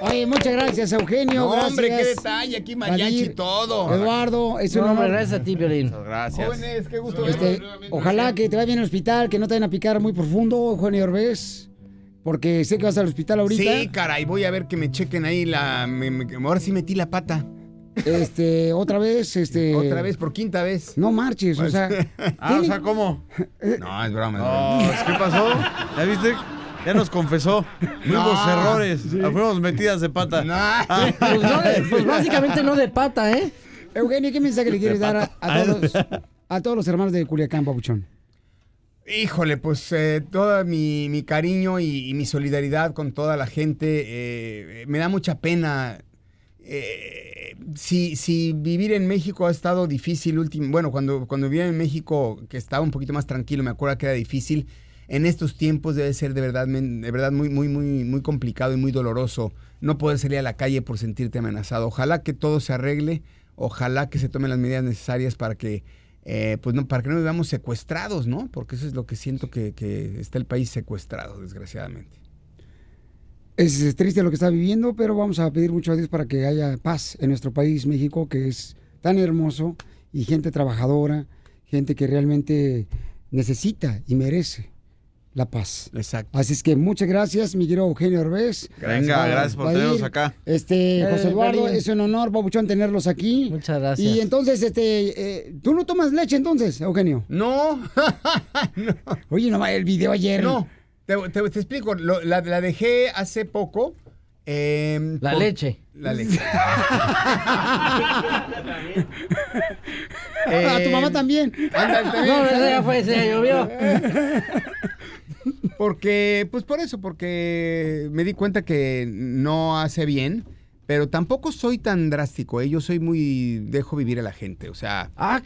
Oye, muchas gracias, Eugenio. No, gracias. hombre, qué detalle, aquí mariachi y todo. Eduardo, es un No, hombre, honor. gracias a ti, Violín. Gracias. Jóvenes, qué gusto Este, ojalá que te vaya bien al hospital, que no te vayan a picar muy profundo, Eugenio Orbés. Porque sé que vas al hospital ahorita. Sí, caray, voy a ver que me chequen ahí la... me- me- ahora sí metí la pata. Este, otra vez, este. Otra vez, por quinta vez. No marches, o sea. [laughs] Ah, o sea, ¿cómo? [laughs] No, es broma. es No, broma. ¿qué pasó? ¿Ya viste? Ya nos confesó. Fuimos No. errores. Fuimos metidas de pata. Ah. [laughs] Pues, no de- pues básicamente no de pata, ¿eh? Eugenio, ¿qué mensaje le quieres dar a, a todos, a todos los hermanos de Culiacán, Pabuchón? Híjole, pues eh, todo mi, mi cariño y, y mi solidaridad con toda la gente. eh, me da mucha pena. Eh, si, si vivir en México ha estado difícil, último, bueno, cuando, cuando vivía en México, que estaba un poquito más tranquilo, me acuerdo que era difícil. En estos tiempos debe ser de verdad, de verdad muy, muy, muy, muy complicado y muy doloroso no poder salir a la calle por sentirte amenazado. Ojalá que todo se arregle, ojalá que se tomen las medidas necesarias para que eh, pues no, para que no vivamos secuestrados, ¿no? Porque eso es lo que siento que, que está el país secuestrado, desgraciadamente. Es triste lo que está viviendo, pero vamos a pedir mucho a Dios para que haya paz en nuestro país, México, que es tan hermoso y gente trabajadora, gente que realmente necesita y merece la paz. Exacto. Así es que muchas gracias, mi querido Eugenio Orbés. Venga, gracias por Vadir, tenernos acá. Este, Eh, José Eduardo, es un honor, Pabuchón, tenerlos aquí. Muchas gracias. Y entonces, este, eh, ¿tú no tomas leche entonces, Eugenio? No. [laughs] Oye, no, el video ayer. No, te, te- te explico, lo- la, la dejé hace poco. em, La por- leche. La leche. A [laughs] tu mamá también. Ándale, [laughs] también. No, esa ya fue, esa ya llovió. [laughs] Porque, pues por eso, porque me di cuenta que no hace bien, pero tampoco soy tan drástico, ¿eh? Yo soy muy... dejo vivir a la gente, o sea... Ah.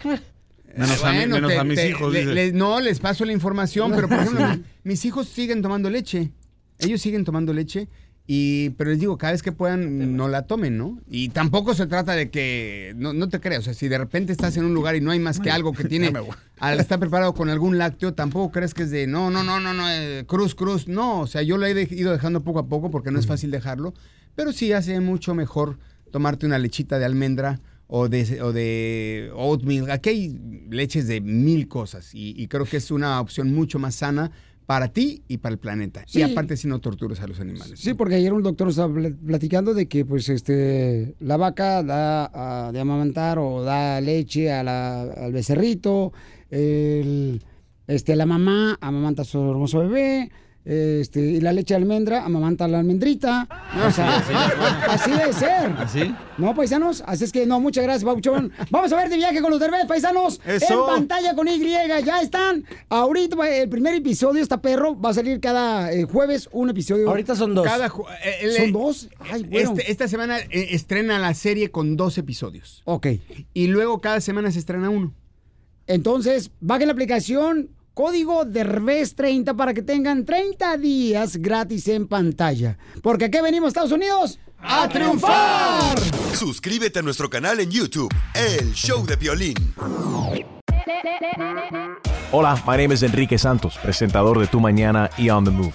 Menos a mí- menos a mis hijos, le- dice. le- no, les paso la información, pero por ejemplo, [laughs] mis, mis hijos siguen tomando leche. Ellos siguen tomando leche. Y, pero les digo, cada vez que puedan, no la tomen, ¿no? Y tampoco se trata de que, no, no te creas, o sea, si de repente estás en un lugar y no hay más que algo que [laughs] tiene, al estar preparado con algún lácteo, tampoco crees que es de, no, no, no, no, no, eh, cruz, cruz, no, o sea, yo lo he de- ido dejando poco a poco porque no es fácil dejarlo, pero sí hace mucho mejor tomarte una lechita de almendra o de, o de oatmeal. Aquí hay leches de mil cosas y, y creo que es una opción mucho más sana para ti y para el planeta. Sí. Y aparte si no torturas a los animales. Sí, porque ayer un doctor estaba pl- platicando de que pues este la vaca da de amamantar o da leche a la- al becerrito, el, este, la mamá amamanta a su hermoso bebé, este, y la leche de almendra amamanta a la almendrita. O sea, así debe ser. ¿Así? ¿No, paisanos? Así es que no, muchas gracias, Pauchón. Vamos a ver de viaje con los derbés, paisanos. Eso. En pantalla con Y, ya están. Ahorita va- el primer episodio, está perro, va a salir cada eh, jueves un episodio. Ahorita son dos. Cada eh, el- ¿Son dos? Ay, bueno. Este- esta semana eh, estrena la serie con dos episodios. Ok. Y luego cada semana se estrena uno. Entonces, bajen la aplicación código Derbez 30 para que tengan 30 días gratis en pantalla. Porque aquí venimos, Estados Unidos, a triunfar. Suscríbete a nuestro canal en YouTube, El Show de Violín. Hola, my name is Enrique Santos, presentador de Tu Mañana y On the Move.